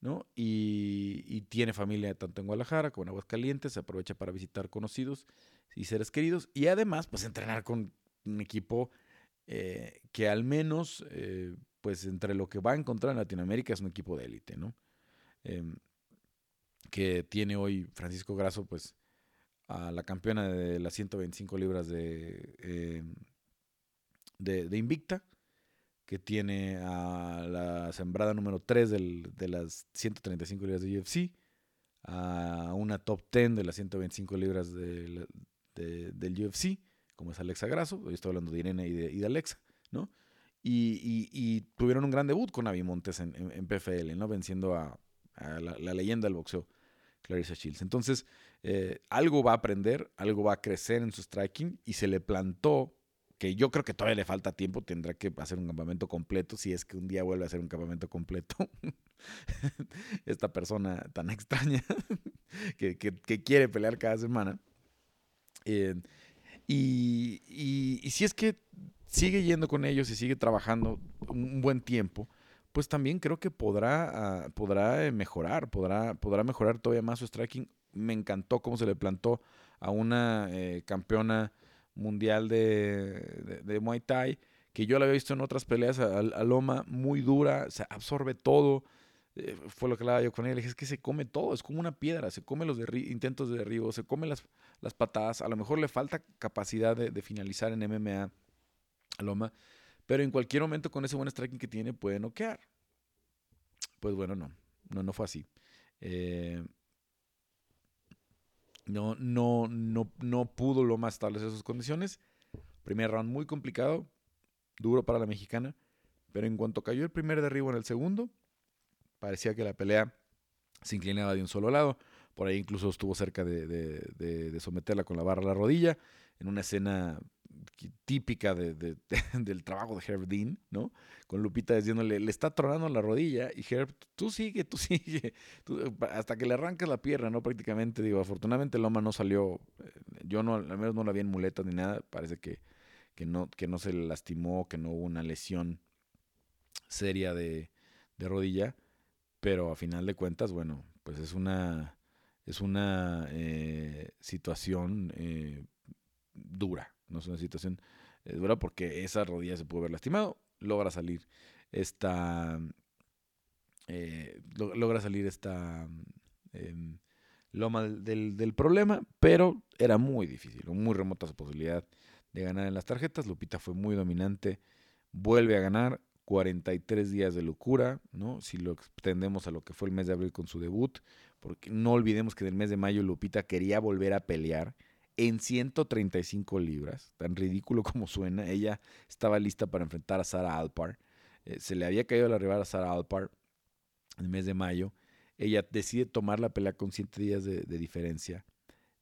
¿no? Y, tiene familia tanto en Guadalajara como en Aguascalientes, se aprovecha para visitar conocidos y seres queridos y además pues entrenar con un equipo eh, que al menos eh, pues entre lo que va a encontrar en Latinoamérica es un equipo de élite, ¿no? Que tiene hoy Francisco Grasso pues a la campeona de las 125 libras de, em, de, de Invicta, que tiene a la sembrada número 3 de las 135 libras de UFC, a una top 10 de las 125 libras del UFC, como es Alexa Grasso, hoy estoy hablando de Irene y de, Alexa, ¿no? Y, tuvieron un gran debut con Avi Montes en, PFL, ¿no? Venciendo a, la, leyenda del boxeo, Clarissa Shields. Entonces, eh, algo va a aprender, algo va a crecer en su striking y se le plantó que yo creo que todavía le falta tiempo, tendrá que hacer un campamento completo, si es que un día vuelve a hacer un campamento completo. Esta persona tan extraña que, quiere pelear cada semana. Eh, y, si es que sigue yendo con ellos y sigue trabajando un buen tiempo, pues también creo que podrá, ah, podrá eh, mejorar, podrá, podrá mejorar todavía más su striking. Me encantó cómo se le plantó a una eh, campeona mundial de, Muay Thai, que yo la había visto en otras peleas a, Loma, muy dura, se absorbe todo. Eh, fue lo que hablaba yo con él. Le dije, es que se come todo, es como una piedra, se come los intentos de derribo, se come las, las patadas. A lo mejor le falta capacidad de, finalizar en MMA a Loma, pero en cualquier momento con ese buen striking que tiene puede noquear. Pues bueno, no, no, no fue así. Eh, no, no, no, no pudo Loma establecer sus condiciones. Primer round muy complicado, duro para la mexicana. Pero en cuanto cayó el primer derribo en el segundo, parecía que la pelea se inclinaba de un solo lado. Por ahí incluso estuvo cerca de, someterla con la barra a la rodilla, en una escena típica del trabajo de Herb Dean, ¿no? Con Lupita diciéndole, le está tronando la rodilla y Herb, tú sigue, tú sigue, hasta que le arrancas la pierna, ¿no? Prácticamente, digo, afortunadamente Loma no salió, eh, yo no, al menos no la vi en muletas ni nada, parece que, que, no, que no se lastimó, que no hubo una lesión seria de, rodilla, pero a final de cuentas, bueno, pues es una, es una eh, situación eh, dura, no es una situación eh, dura porque esa rodilla se pudo haber lastimado. Logra salir esta. Eh, logra salir esta. Em, loma del, problema, pero era muy difícil, muy remota su posibilidad de ganar en las tarjetas. Lupita fue muy dominante, vuelve a ganar. 43 días de locura, ¿no? Si lo extendemos a lo que fue el mes de abril con su debut, porque no olvidemos que en el mes de mayo Lupita quería volver a pelear en 135 libras, tan ridículo como suena. Ella estaba lista para enfrentar a Sara Alpar. Eh, se le había caído la rival a Sara Alpar en el mes de mayo. Ella decide tomar la pelea con 7 días de, diferencia.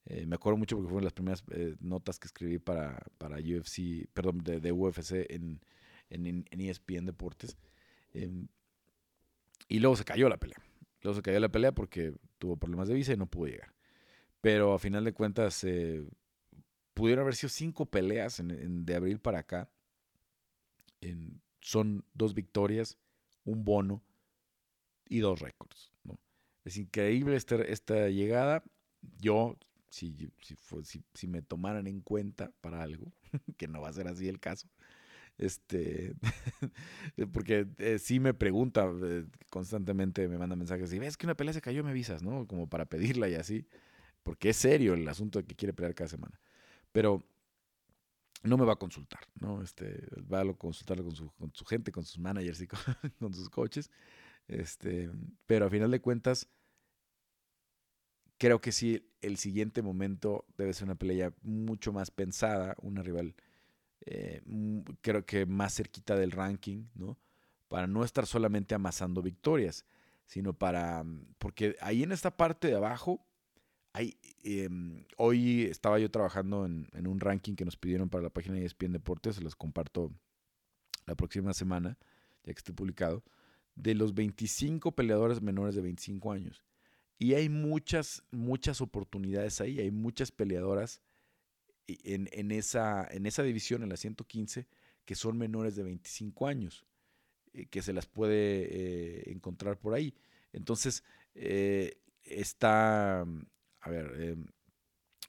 Eh, me acuerdo mucho porque fueron las primeras eh, notas que escribí para, para UFC, perdón, de, UFC en, en, en, ESPN Deportes. Em, y luego se cayó la pelea. Luego se cayó la pelea porque tuvo problemas de visa y no pudo llegar. Pero a final de cuentas, eh, haber sido cinco peleas de abril para acá. son dos victorias, un bono y dos récords. Es increíble esta, esta llegada. Yo, si, si, si, me tomaran en cuenta para algo, que no va a ser así el caso, este, porque eh, sí me pregunta eh, constantemente, me manda mensajes, si ves que una pelea se cayó, me avisas, ¿no? Como para pedirla y así porque es serio el asunto de que quiere pelear cada semana. Pero no me va a consultar, ¿no? Este, va a consultarlo con su, con su gente, con sus managers y con, sus coaches. Este, pero a final de cuentas, creo que sí, el siguiente momento debe ser una pelea mucho más pensada, una rival, eh, creo que más cerquita del ranking, ¿no? Para no estar solamente amasando victorias, sino para, porque ahí en esta parte de abajo hay, em, hoy estaba yo trabajando en, en, un ranking que nos pidieron para la página de ESPN Deportes, se los comparto la próxima semana, ya que esté publicado, de los 25 peleadores menores de 25 años. Y hay muchas, muchas oportunidades ahí, hay muchas peleadoras en, en, esa, en esa división, en la 115, que son menores de 25 años, eh, que se las puede eh, encontrar por ahí. Entonces, eh, está, a ver,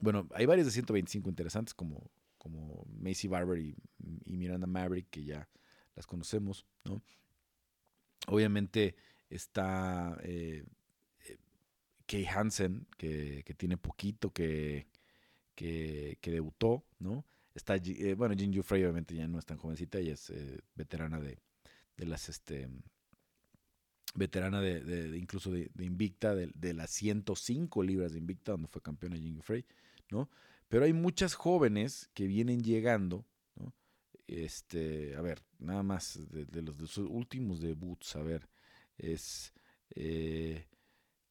bueno, hay varias de 125 interesantes, como, como Macy Barber y, Miranda Maverick, que ya las conocemos, ¿no? Obviamente está eh, eh, Kay Hansen, que, tiene poquito que, que, debutó, ¿no? Está, eh, bueno, Jin Frey obviamente ya no es tan jovencita, ella es veterana de, de, las, este, veterana de, incluso de, Invicta, de, las 105 libras de Invicta, donde fue campeona Jin Frey, ¿no? Pero hay muchas jóvenes que vienen llegando, ¿no? Este, a ver, nada más de, los, de sus últimos debuts, a ver, es eh,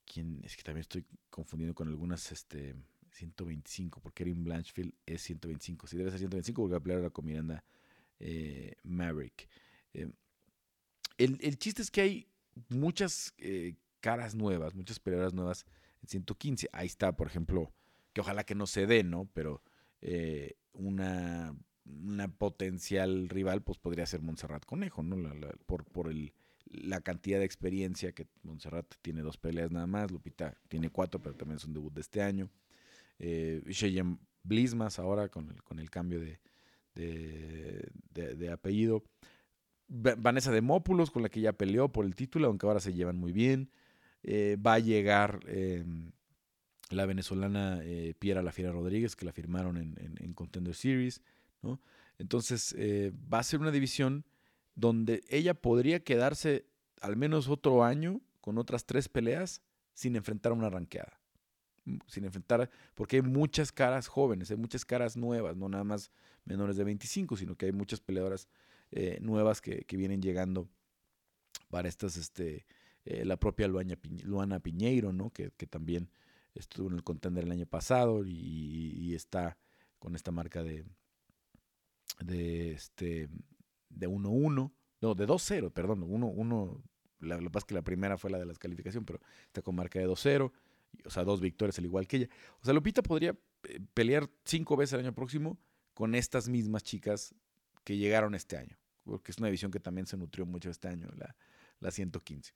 quien es que también estoy confundiendo con algunas este 125 porque Erin Blanchfield es 125 si debe ser 125 porque va a ahora con Miranda eh, Maverick eh, el, el, chiste es que hay muchas caras nuevas muchas peleadoras nuevas en 115 ahí está por ejemplo que ojalá que no se dé no pero una una potencial rival, pues podría ser Montserrat Conejo, ¿no? por, por el, la cantidad de experiencia que Montserrat tiene dos peleas nada más, Lupita tiene cuatro, pero también es un debut de este año. Eh, Blismas ahora con el, con el cambio de, de, apellido. Vanessa Demópulos, con la que ya peleó por el título, aunque ahora se llevan muy bien. Eh, va a llegar em, la venezolana eh, Piera La Fiera Rodríguez, que la firmaron en, en Contender Series. Entonces eh, va a ser una división donde ella podría quedarse al menos otro año con otras tres peleas sin enfrentar una ranqueada. Mm, sin enfrentar, porque hay muchas caras jóvenes, hay muchas caras nuevas, no nada más menores de 25, sino que hay muchas peleadoras eh, nuevas que, vienen llegando para estas, este, eh, la propia Luana, Piñeiro, ¿no? Que, también estuvo en el contender el año pasado y está con esta marca de, de este de 1-1, no, de 2-0, perdón, 1-1, la, lo que pasa es que la primera fue la de la descalificación, pero está con marca de 2-0, o sea, dos victorias al igual que ella. O sea, Lupita podría eh, pelear cinco veces el año próximo con estas mismas chicas que llegaron este año, porque es una división que también se nutrió mucho este año, la, la 115.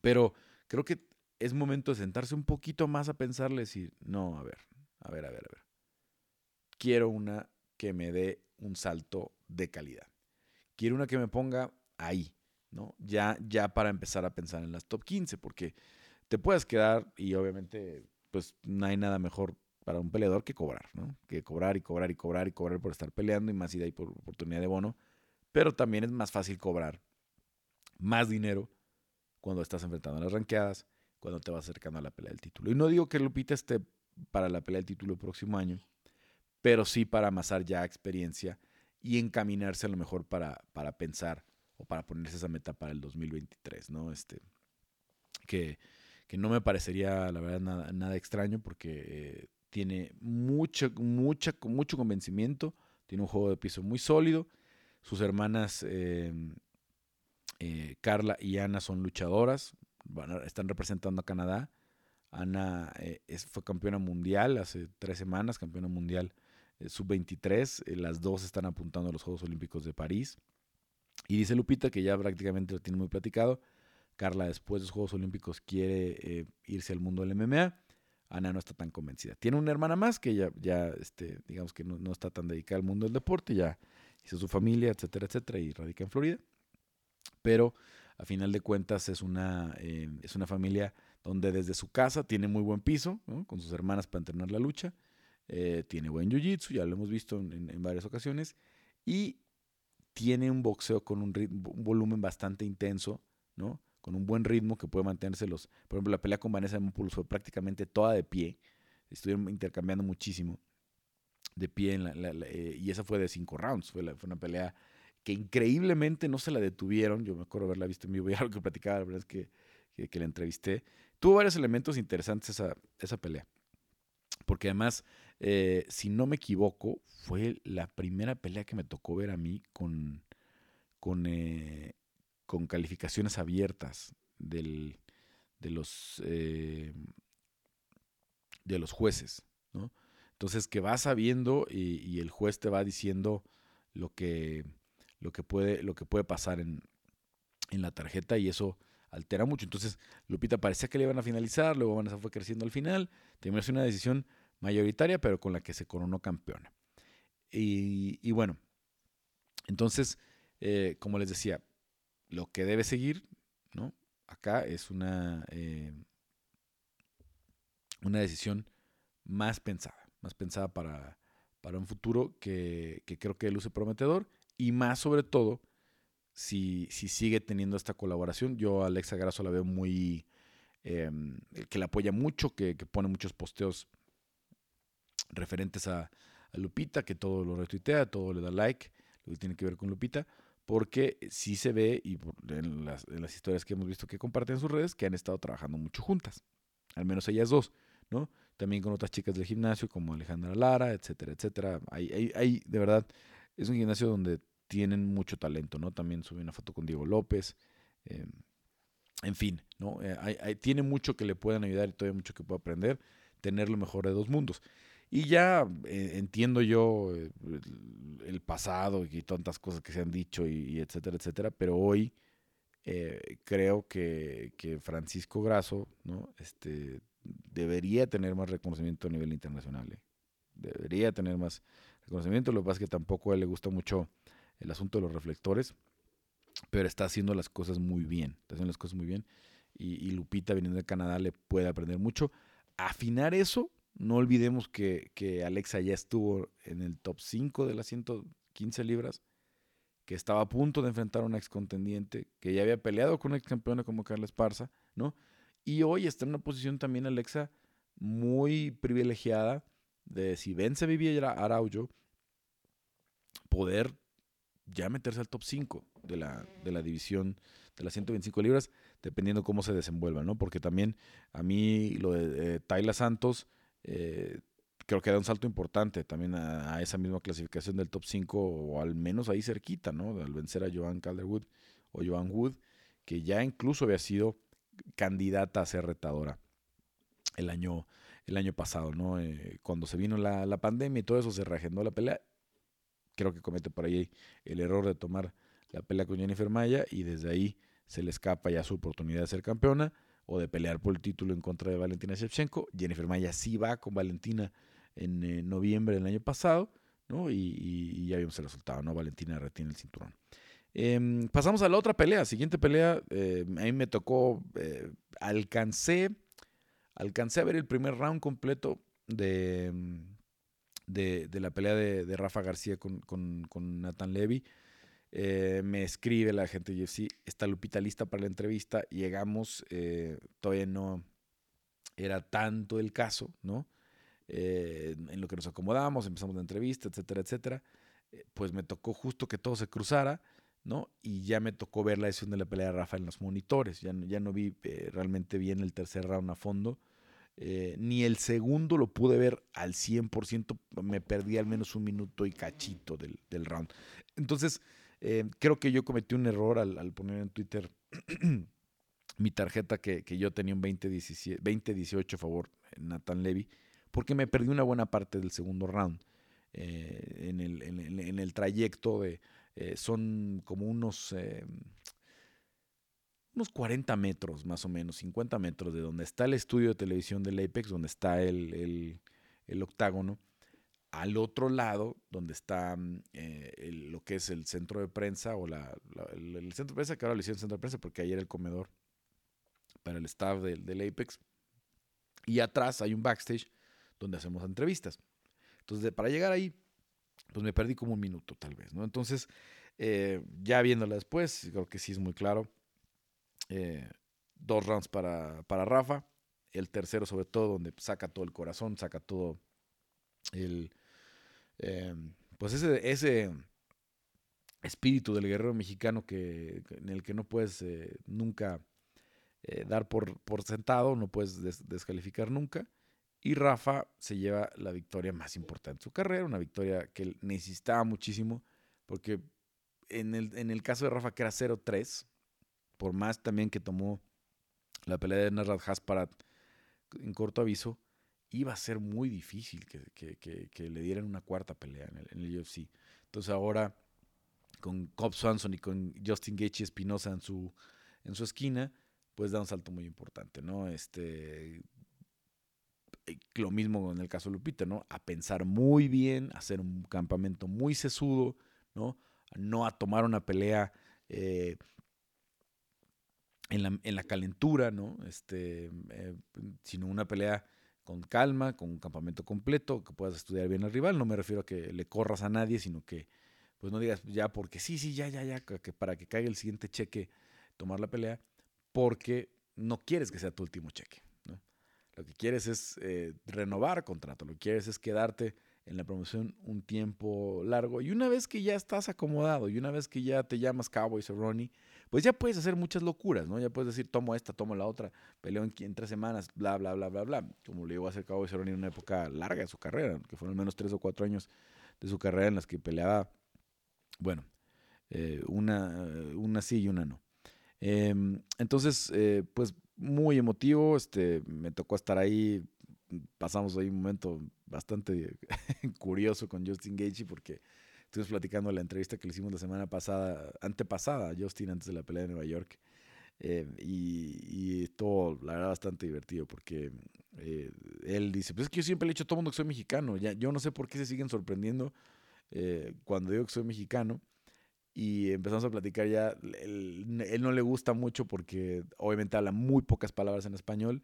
Pero creo que es momento de sentarse un poquito más a pensarle y decir, no, a ver, a ver, a ver, a ver. Quiero una que me dé un salto de calidad. Quiero una que me ponga ahí, ¿no? Ya, ya para empezar a pensar en las top 15, porque te puedes quedar y obviamente pues no hay nada mejor para un peleador que cobrar, ¿no? Que cobrar y cobrar y cobrar y cobrar por estar peleando y más si hay por oportunidad de bono, pero también es más fácil cobrar más dinero cuando estás enfrentando a las ranqueadas, cuando te vas acercando a la pelea del título. Y no digo que Lupita esté para la pelea del título el próximo año, pero sí para amasar ya experiencia y encaminarse a lo mejor para, para pensar o para ponerse esa meta para el 2023, ¿no? Este, que, que no me parecería, la verdad, nada, nada extraño porque eh, tiene mucho, mucha, mucho convencimiento, tiene un juego de piso muy sólido, sus hermanas em, eh, Carla y Ana son luchadoras, están representando a Canadá. Ana eh, fue campeona mundial hace tres semanas, campeona mundial eh, sub-23. Eh, las dos están apuntando a los Juegos Olímpicos de París. Y dice Lupita que ya prácticamente lo tiene muy platicado. Carla después de los Juegos Olímpicos quiere irse al mundo del MMA. Ana no está tan convencida. Tiene una hermana más que ya, ya este, digamos que no, está tan dedicada al mundo del deporte, ya hizo su familia, etcétera, etcétera, y radica en Florida. Pero a final de cuentas es una, es una familia donde desde su casa tiene muy buen piso, con sus hermanas para entrenar la lucha eh, tiene buen jiu-jitsu, ya lo hemos visto en, varias ocasiones, y tiene un boxeo con un, volumen bastante intenso, ¿no? Con un buen ritmo que puede mantenerse los... Por ejemplo, la pelea con Vanessa Mopoulos fue prácticamente toda de pie, estuvieron intercambiando muchísimo de pie, la, eh, y esa fue de cinco rounds, fue, una pelea que increíblemente no se la detuvieron, yo me acuerdo haberla visto en vivo y algo que platicaba, la verdad es que, que, le entrevisté, tuvo varios elementos interesantes esa, esa pelea. Porque además, eh, si no me equivoco, fue la primera pelea que me tocó ver a mí con, con, eh, con calificaciones abiertas del, de, los, eh, de los jueces. Entonces, que vas sabiendo y, y, el juez te va diciendo lo que, lo que, puede, lo que puede pasar en, en la tarjeta y eso altera mucho. Entonces, Lupita parecía que le iban a finalizar, luego Vanessa fue creciendo al final. Terminó una decisión mayoritaria, pero con la que se coronó campeona. Y, bueno, entonces, eh, como les decía, lo que debe seguir, ¿no? Acá es una, eh, una decisión más pensada, más pensada para, para un futuro que, que creo que luce prometedor y más sobre todo si, si sigue teniendo esta colaboración. Yo a Alexa Grasso la veo muy... Em, que la apoya mucho, que, pone muchos posteos referentes a, Lupita, que todo lo retuitea, todo le da like, lo que tiene que ver con Lupita, porque sí se ve, y en las, en las historias que hemos visto que comparten en sus redes, que han estado trabajando mucho juntas, al menos ellas dos, ¿no? También con otras chicas del gimnasio como Alejandra Lara, etcétera, etcétera. Hay, hay, hay de verdad, es un gimnasio donde tienen mucho talento, ¿no? También subí una foto con Diego López. Eh, en fin, ¿no? Eh, tiene mucho que le puedan ayudar y todavía mucho que puede aprender, tener lo mejor de dos mundos. Y ya eh, entiendo yo el, pasado y tantas cosas que se han dicho y, etcétera, etcétera, pero hoy creo que, que, Francisco Grasso, ¿no? Este, debería tener más reconocimiento a nivel internacional. Debería tener más reconocimiento. Lo que pasa es que tampoco a él le gusta mucho el asunto de los reflectores, pero está haciendo las cosas muy bien, está haciendo las cosas muy bien y, Lupita viniendo de Canadá le puede aprender mucho. Afinar eso, no olvidemos que, Alexa ya estuvo en el top 5 de las 115 libras, que estaba a punto de enfrentar a una ex contendiente, que ya había peleado con una ex campeona como Carla Esparza, ¿no? Y hoy está en una posición también Alexa muy privilegiada de si vence a Vivi Araujo, poder ya meterse al top 5 de la, de la división de las 125 libras, dependiendo cómo se desenvuelva, ¿no? Porque también a mí lo de Tayla Santos, eh, creo que da un salto importante también a, esa misma clasificación del top 5, o al menos ahí cerquita, ¿no? Al vencer a Joan Calderwood o Joan Wood, que ya incluso había sido candidata a ser retadora el año, el año pasado, ¿no? Eh, cuando se vino la, la pandemia y todo eso, se reagendó la pelea creo que comete por ahí el error de tomar la pelea con Jennifer Maya y desde ahí se le escapa ya su oportunidad de ser campeona o de pelear por el título en contra de Valentina Shevchenko. Jennifer Maya sí va con Valentina en eh, noviembre del año pasado, ¿no? Y, ya vimos el resultado, ¿no? Valentina retiene el cinturón. Em, pasamos a la otra pelea. Siguiente pelea, eh, a mí me tocó, eh, alcancé, alcancé a ver el primer round completo de, de, la pelea de, Rafa García con, con, Nathan Levy. Eh, me escribe la gente de UFC, está Lupita lista para la entrevista. Llegamos, eh, todavía no era tanto el caso, ¿no? Eh, en lo que nos acomodamos, empezamos la entrevista, etcétera, etcétera. pues me tocó justo que todo se cruzara, ¿no? Y ya me tocó ver la decisión de la pelea de Rafa en los monitores. Ya, ya no vi realmente bien el tercer round a fondo. Ni el segundo lo pude ver al 100%, me perdí al menos un minuto y cachito del, round. Entonces, eh, creo que yo cometí un error al, poner en Twitter mi tarjeta que, yo tenía un 20-18 a favor, Nathan Levy, porque me perdí una buena parte del segundo round. Eh, en, el, en, el, trayecto de, son como unos unos 40 metros más o menos, 50 metros de donde está el estudio de televisión del Apex, donde está el, octágono, al otro lado, donde está mm, eh, lo que es el centro de prensa o la, el, centro de prensa, que ahora le hicieron centro de prensa porque ayer el comedor para el staff del, Apex. Y atrás hay un backstage donde hacemos entrevistas. Entonces, para llegar ahí, pues me perdí como un minuto tal vez, ¿no? Entonces, eh, ya viéndola después, creo que sí es muy claro eh, dos rounds para, para Rafa. El tercero, sobre todo, donde saca todo el corazón, saca todo el. Em, pues ese, ese espíritu del guerrero mexicano que, en el que no puedes eh, nunca eh, dar por, por sentado, no puedes descalificar nunca. Y Rafa se lleva la victoria más importante de su carrera, una victoria que él necesitaba muchísimo, porque en el, en el caso de Rafa, que era 0-3, por más también que tomó la pelea de Narad Hasparat en corto aviso, iba a ser muy difícil que, le dieran una cuarta pelea en el, UFC. Entonces ahora, con Cobb Swanson y con Justin Gaethje Espinosa en su, en su esquina, pues da un salto muy importante, ¿no? Este, lo mismo en el caso de Lupita, ¿no? A pensar muy bien, a hacer un campamento muy sesudo, ¿no? no a tomar una pelea eh, en, la, en, la, calentura, ¿no? Este, eh, sino una pelea con calma, con un campamento completo, que puedas estudiar bien al rival. No me refiero a que le corras a nadie, sino que pues no digas ya porque sí, sí, ya, ya, ya, que para que caiga el siguiente cheque tomar la pelea, porque no quieres que sea tu último cheque. ¿no? Lo que quieres es eh, renovar contrato, lo que quieres es quedarte en la promoción un tiempo largo. Y una vez que ya estás acomodado y una vez que ya te llamas Cowboys o Ronnie, pues ya puedes hacer muchas locuras, ¿no? Ya puedes decir, tomo esta, tomo la otra, peleo en, tres semanas, bla, bla, bla, bla, bla. Como le iba a hacer Cowboys Ronnie en una época larga de su carrera, que fueron al menos tres o cuatro años de su carrera en las que peleaba, bueno, eh, una, una sí y una no. Em, entonces, eh, pues muy emotivo, este, me tocó estar ahí, pasamos ahí un momento bastante curioso con Justin Gaethje porque estuvimos platicando la entrevista que le hicimos la semana pasada, antepasada a Justin antes de la pelea de Nueva York. Eh, y, todo, la verdad, bastante divertido porque eh, él dice, pues es que yo siempre le he dicho a todo mundo que soy mexicano, yo no sé por qué se siguen sorprendiendo eh, cuando digo que soy mexicano. Y empezamos a platicar ya, él, él, no le gusta mucho porque obviamente habla muy pocas palabras en español,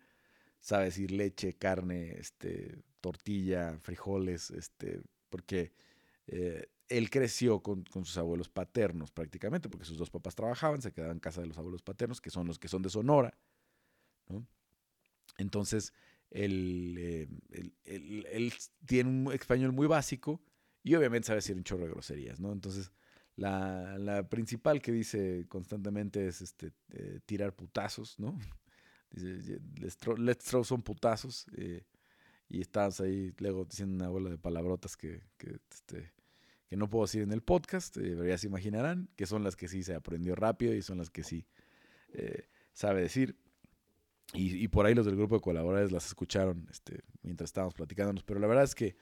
sabe decir leche, carne, este, tortilla, frijoles, este, porque eh, él creció con, sus abuelos paternos prácticamente, porque sus dos papás trabajaban, se quedaban en casa de los abuelos paternos, que son los que son de Sonora. Entonces, él, eh, tiene un español muy básico y obviamente sabe decir un chorro de groserías, ¿no? Entonces, la, principal que dice constantemente es este, eh, tirar putazos, ¿no? Dice, let's throw, some putazos. Eh, y estás ahí luego diciendo una bola de palabrotas que, que, este, que no puedo decir en el podcast, eh, ya se imaginarán, que son las que sí se aprendió rápido y son las que sí eh, sabe decir. Y, y, por ahí los del grupo de colaboradores las escucharon este, mientras estábamos platicándonos, pero la verdad es que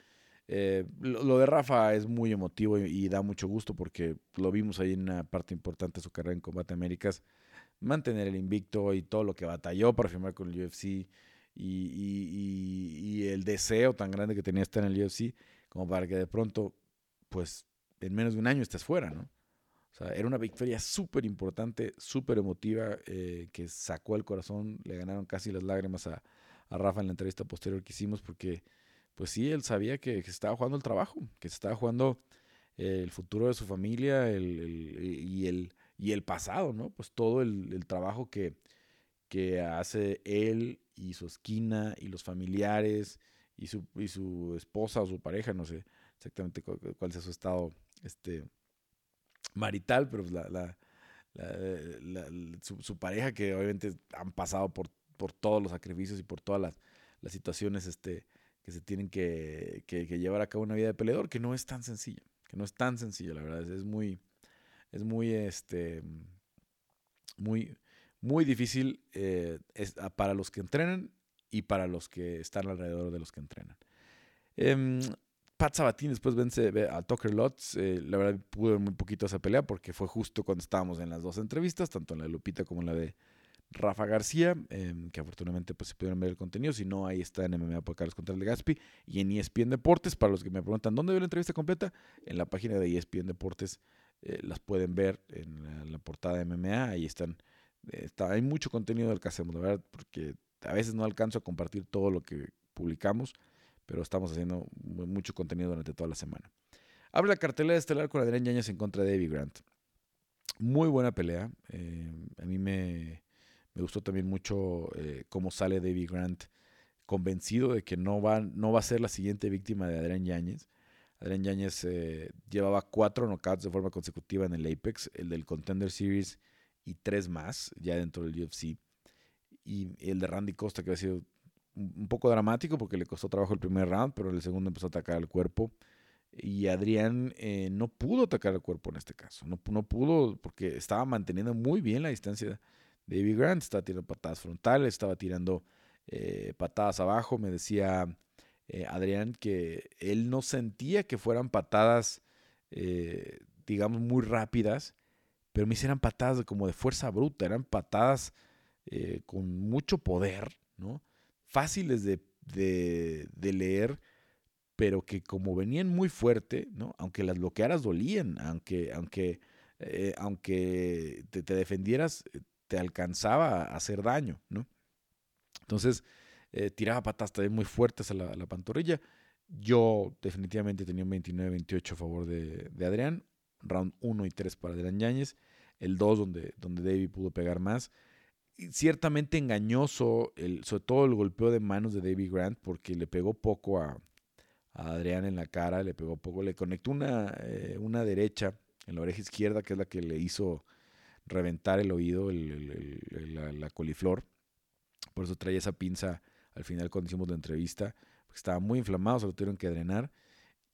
eh, lo, de Rafa es muy emotivo y, y, da mucho gusto porque lo vimos ahí en una parte importante de su carrera en Combate Américas mantener el invicto y todo lo que batalló para firmar con el UFC y, el deseo tan grande que tenía estar en el UFC como para que de pronto, pues en menos de un año estés fuera, ¿no? O sea, era una victoria súper importante, súper emotiva, eh, que sacó el corazón, le ganaron casi las lágrimas a, a, Rafa en la entrevista posterior que hicimos, porque pues sí, él sabía que, se estaba jugando el trabajo, que se estaba jugando el futuro de su familia el, y el y el pasado, ¿no? Pues todo el, trabajo que, que hace él y su esquina y los familiares y su, y su esposa o su pareja, no sé exactamente cuál, sea su estado este, marital, pero pues la, la, su, pareja que obviamente han pasado por, por todos los sacrificios y por todas las, las situaciones este, que se tienen que, que, llevar a cabo una vida de peleador, que no es tan sencillo, que no es tan sencillo, la verdad, es muy, es muy, este, muy, muy difícil eh, ah, para los que entrenan y para los que están alrededor de los que entrenan. Eh, Pat Sabatini después vence a Tucker Lutz. Eh, la verdad pude ver muy poquito esa pelea porque fue justo cuando estábamos en las dos entrevistas, tanto en la de Lupita como en la de Rafa García, em, que afortunadamente pues, se pudieron ver el contenido. Si no, ahí está en MMA por Carlos Contreras de Gaspi y en ESPN Deportes. Para los que me preguntan dónde veo la entrevista completa, en la página de ESPN Deportes eh, las pueden ver en la, portada MMA, ahí están, está, hay mucho contenido del que hacemos, la verdad, porque a veces no alcanzo a compartir todo lo que publicamos, pero estamos haciendo mucho contenido durante toda la semana. Abre la cartelera estelar con Adrián Yañez en contra de David Grant. Muy buena pelea. Eh, a mí me, me, gustó también mucho cómo sale David Grant convencido de que no va, no va a ser la siguiente víctima de Adrián Yañez. Adrián Yáñez eh, llevaba cuatro knockouts de forma consecutiva en el Apex, el del Contender Series y tres más ya dentro del UFC. y el de Randy Costa que había sido un poco dramático porque le costó trabajo el primer round, pero el segundo empezó a atacar el cuerpo. Y Adrián eh, no pudo atacar el cuerpo en este caso. No, no pudo porque estaba manteniendo muy bien la distancia. David Grant estaba tirando patadas frontales, estaba tirando eh, patadas abajo. Me decía eh, Adrián que él no sentía que fueran patadas, digamos, muy rápidas, pero me hicieran patadas como de fuerza bruta, eran patadas con mucho poder, ¿no? fáciles de, de, leer, pero que como venían muy fuerte, ¿no? aunque las bloquearas dolían, aunque, aunque, eh, aunque te, defendieras, eh, te alcanzaba a hacer daño. ¿no? Entonces, eh, tiraba patas también muy fuertes a la, pantorrilla. Yo definitivamente tenía un 29-28 a favor de, de, Adrián. Round 1 y 3 para Adrián Yáñez. El 2 donde, donde pudo pegar más ciertamente engañoso, el, sobre todo el golpeo de manos de David Grant, porque le pegó poco a, Adrián en la cara, le pegó poco, le conectó una, eh, una derecha en la oreja izquierda, que es la que le hizo reventar el oído, la, coliflor. Por eso traía esa pinza al final cuando hicimos la entrevista, estaba muy inflamado, se lo tuvieron que drenar.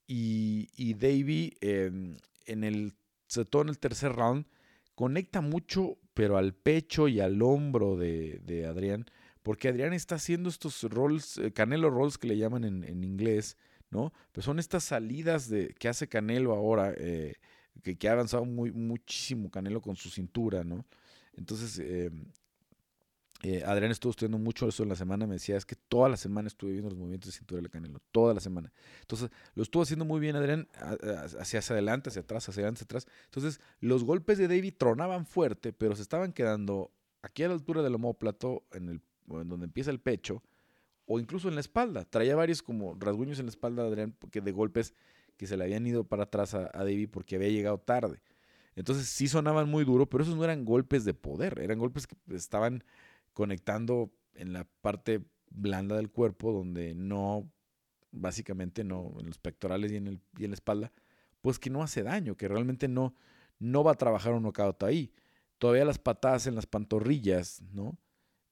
Y, y Davey, em, en el, sobre en el tercer round, conecta mucho, pero al pecho y al hombro de, Adrián, porque Adrián está haciendo estos rolls, eh, Canelo rolls que le llaman en, inglés, ¿no? Pues son estas salidas de, que hace Canelo ahora, eh, que, que, ha avanzado muy, muchísimo Canelo con su cintura, ¿no? Entonces, em, eh, Adrián estuvo estudiando mucho eso en la semana, me decía, es que toda la semana estuve viendo los movimientos de cintura de Canelo, toda la semana. Entonces, lo estuvo haciendo muy bien Adrián, hacia, hacia adelante, hacia atrás, hacia adelante, hacia atrás. Entonces, los golpes de David tronaban fuerte, pero se estaban quedando aquí a la altura del homóplato, en, el, en donde empieza el pecho, o incluso en la espalda. Traía varios como rasguños en la espalda de Adrián, porque de golpes que se le habían ido para atrás a, a David porque había llegado tarde. Entonces sí sonaban muy duro, pero esos no eran golpes de poder, eran golpes que estaban conectando en la parte blanda del cuerpo donde no, básicamente no, en los pectorales y en, el, y en la espalda, pues que no hace daño, que realmente no, no va a trabajar un knockout ahí. Todavía las patadas en las pantorrillas, ¿no?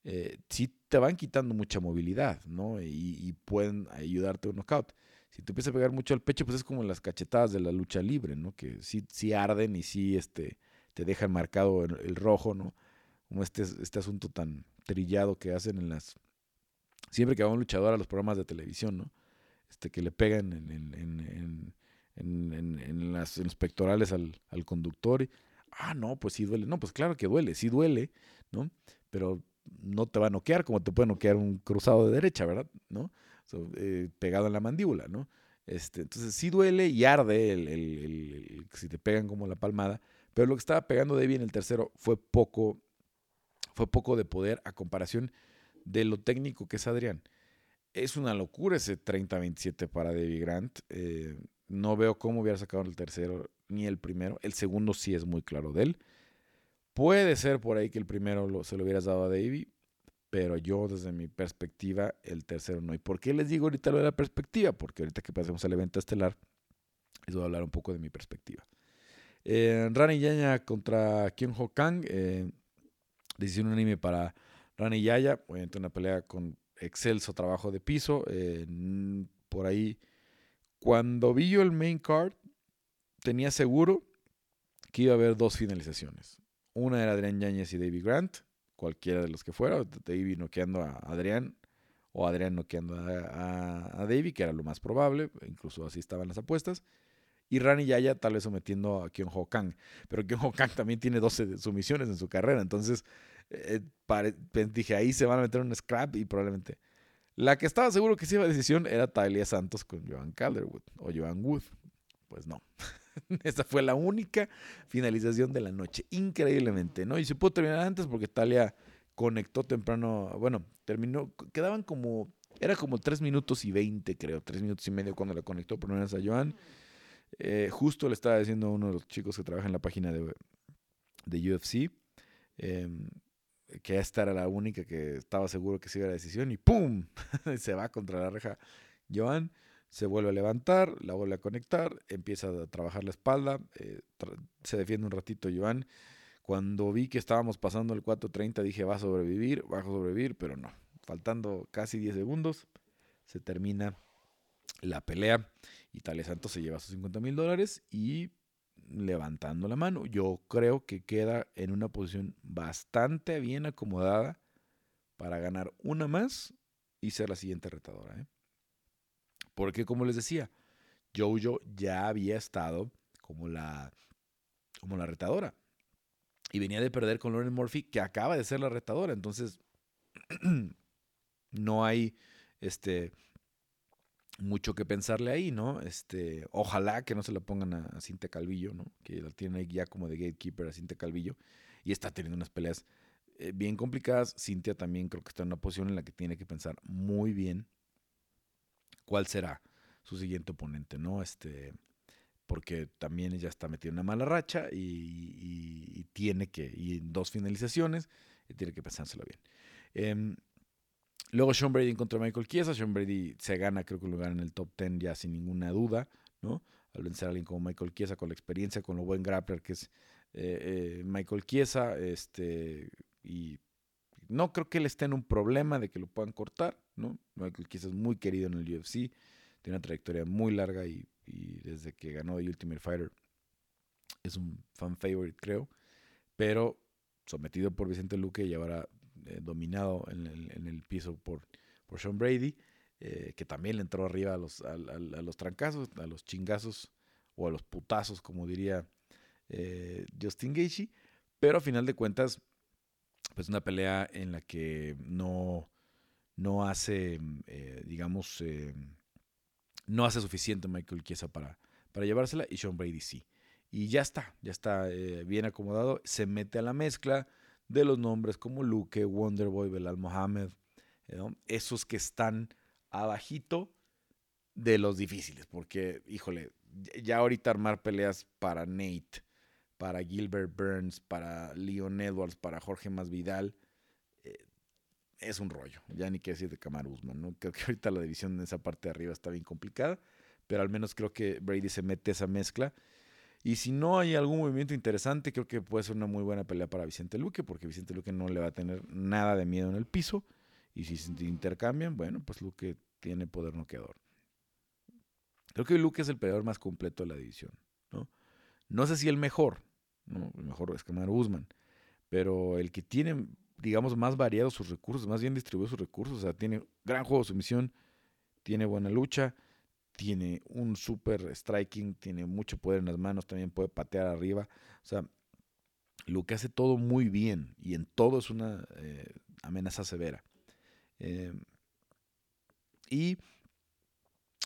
Eh, sí te van quitando mucha movilidad, ¿no? Y, pueden ayudarte a un knockout. Si te empieza a pegar mucho al pecho, pues es como las cachetadas de la lucha libre, ¿no? Que sí, sí arden y sí este, te dejan marcado el rojo, ¿no? Como este, este asunto tan trillado que hacen en las... Siempre que va un luchador a los programas de televisión, ¿no? Este, que le pegan en, en, en, en las, los pectorales al, al conductor. Ah, no, pues sí duele. No, pues claro que duele, sí duele, ¿no? Pero no te va a noquear como te puede noquear un cruzado de derecha, ¿verdad? ¿No? Eh, pegado en la mandíbula, ¿no? Este, entonces sí duele y arde el, el, si te pegan como la palmada, pero lo que estaba pegando Debbie en el tercero fue poco fue poco de poder a comparación de lo técnico que es Adrián. Es una locura ese 30-27 para David Grant. Eh, no veo cómo hubiera sacado el tercero ni el primero. El segundo sí es muy claro de él. Puede ser por ahí que el primero se lo hubieras dado a David, pero yo desde mi perspectiva el tercero no. ¿Y por qué les digo ahorita lo de la perspectiva? Porque ahorita que pasemos al evento estelar, les voy a hablar un poco de mi perspectiva. Eh, Rani Yaña contra Kyung Ho Kang. Eh, decisión unánime para Rani Yaya, obviamente una pelea con excelso trabajo de piso. Eh, por ahí, cuando vi yo el main card, tenía seguro que iba a haber dos finalizaciones. Una era Adrián Yáñez y David Grant, cualquiera de los que fuera, David noqueando a Adrián o Adrián noqueando a, a, David, que era lo más probable, incluso así estaban las apuestas. Y Rani Yaya tal vez sometiendo a Kyung Ho Kang. Pero Kyung Ho Kang también tiene 12 sumisiones en su carrera. Entonces eh, dije, ahí se van a meter un scrap y probablemente. La que estaba seguro que se iba a decisión era Talia Santos con Joan Calderwood o Joan Wood. Pues no. Esa fue la única finalización de la noche. Increíblemente, ¿no? Y se pudo terminar antes porque Talia conectó temprano. Bueno, terminó. Quedaban como. Era como 3 minutos y 20, creo. 3 minutos y medio cuando la conectó por una vez a Joan. Eh, justo le estaba diciendo a uno de los chicos que trabaja en la página de, de UFC. Eh, que esta era la única que estaba seguro que se iba a la decisión y ¡pum! se va contra la reja. Joan se vuelve a levantar, la vuelve a conectar, empieza a trabajar la espalda, eh, se defiende un ratito Joan. Cuando vi que estábamos pasando el 4.30 dije va a sobrevivir, va a sobrevivir, pero no. Faltando casi 10 segundos, se termina la pelea. Italia Santos se lleva sus 50 mil dólares y levantando la mano, yo creo que queda en una posición bastante bien acomodada para ganar una más y ser la siguiente retadora. ¿eh? Porque como les decía, Jojo ya había estado como la, como la retadora. Y venía de perder con Lauren Murphy, que acaba de ser la retadora. Entonces, no hay este mucho que pensarle ahí, ¿no? Este, ojalá que no se la pongan a, Cinta Calvillo, ¿no? Que la tiene ahí ya como de gatekeeper a Cinta Calvillo y está teniendo unas peleas eh, bien complicadas. Cintia también creo que está en una posición en la que tiene que pensar muy bien cuál será su siguiente oponente, ¿no? Este, porque también ella está metida en una mala racha y, tiene que, y en dos finalizaciones, y tiene que pensárselo bien. Em, luego Sean Brady contra Michael Chiesa. Sean Brady se gana, creo que un lugar en el top 10 ya sin ninguna duda, ¿no? Al vencer a alguien como Michael Chiesa, con la experiencia, con lo buen grappler que es eh, eh, Michael Chiesa, este, y no creo que él esté en un problema de que lo puedan cortar, ¿no? Michael Chiesa es muy querido en el UFC, tiene una trayectoria muy larga y y desde que ganó The Ultimate Fighter es un fan favorite, creo. Pero sometido por Vicente Luque y ahora eh, dominado en el, piso por, por Sean Brady, eh, que también le entró arriba a los, a, los trancazos, a los chingazos o a los putazos, como diría eh, Justin Gaethje. Pero a final de cuentas, pues una pelea en la que no, no hace, digamos, no hace suficiente Michael Chiesa para, para llevársela y Sean Brady sí. Y ya está, ya está bien acomodado. Se mete a la mezcla de los nombres como Luke, Wonderboy, Belal Mohamed, esos que están abajito de los difíciles, porque, híjole, ya ahorita armar peleas para Nate, para Gilbert Burns, para Leon Edwards, para Jorge Masvidal, es un rollo. Ya ni qué decir de Kamar Usman, ¿no? Creo que ahorita la división en esa parte de arriba está bien complicada, pero al menos creo que Brady se mete esa mezcla. Y si no hay algún movimiento interesante, creo que puede ser una muy buena pelea para Vicente Luque, porque Vicente Luque no le va a tener nada de miedo en el piso. Y si se intercambian, bueno, pues Luque tiene poder noqueador. Creo que Luque es el peleador más completo de la división, ¿no? No sé si el mejor, ¿no? El mejor es Kamar Usman, pero el que tiene digamos, más variados sus recursos, más bien distribuido sus recursos. O sea, tiene gran juego de sumisión, tiene buena lucha, tiene un super striking, tiene mucho poder en las manos, también puede patear arriba. O sea, lo que hace todo muy bien y en todo es una eh, amenaza severa. Em, y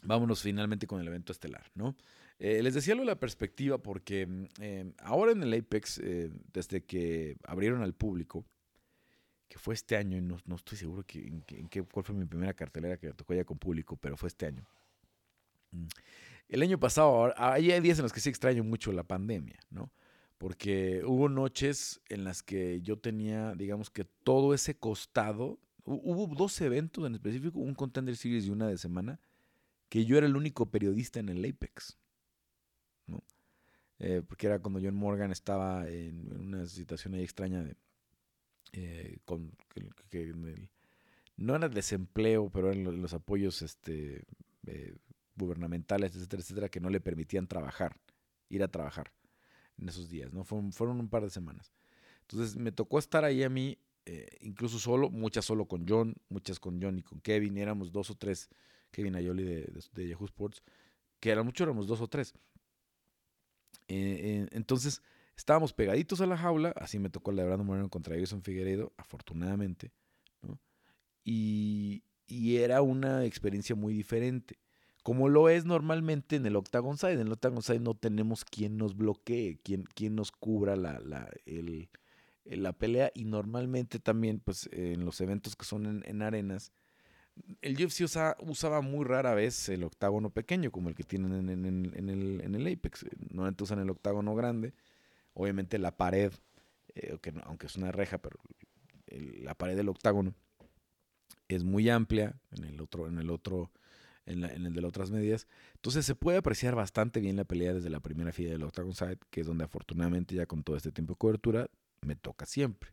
vámonos finalmente con el evento estelar, ¿no? Eh, les decía lo de la perspectiva porque em, ahora en el Apex, eh, desde que abrieron al público, que fue este año, y no, estoy seguro que, en, qué, cuál fue mi primera cartelera que tocó ya con público, pero fue este año. El año pasado, hay días en los que sí extraño mucho la pandemia, ¿no? Porque hubo noches en las que yo tenía, digamos que todo ese costado, hubo dos eventos en específico, un Contender Series y una de semana, que yo era el único periodista en el Apex, ¿no? Eh, porque era cuando John Morgan estaba en una situación ahí extraña de, eh, con que, no era desempleo, pero en los, apoyos este, eh, gubernamentales, etcétera, etcétera, que no le permitían trabajar, ir a trabajar en esos días, ¿no? Fueron, fueron un par de semanas. Entonces me tocó estar ahí a mí, eh, incluso solo, muchas solo con John, muchas con John y con Kevin, éramos dos o tres, Kevin Ayoli de, de, Yahoo Sports, que eran muchos, éramos dos o tres. entonces, Estábamos pegaditos a la jaula, así me tocó Brandon Moreno contra Jason Figueiredo, afortunadamente, ¿no? Y, era una experiencia muy diferente. Como lo es normalmente en el Octagon Side. En el Octagon Side no tenemos quien nos bloquee, quien, quien nos cubra la, la, el, la pelea. Y normalmente también, pues, en los eventos que son en, arenas, el UFC usaba muy rara vez el octágono pequeño, como el que tienen en, en, el, en el Apex. Normalmente usan el octágono grande Obviamente la pared, eh, aunque es una reja, pero la pared del octágono es muy amplia en el otro, en el otro, en, el de las otras medidas. Entonces se puede apreciar bastante bien la pelea desde la primera fila del octagon side, que es donde afortunadamente ya con todo este tiempo de cobertura me toca siempre,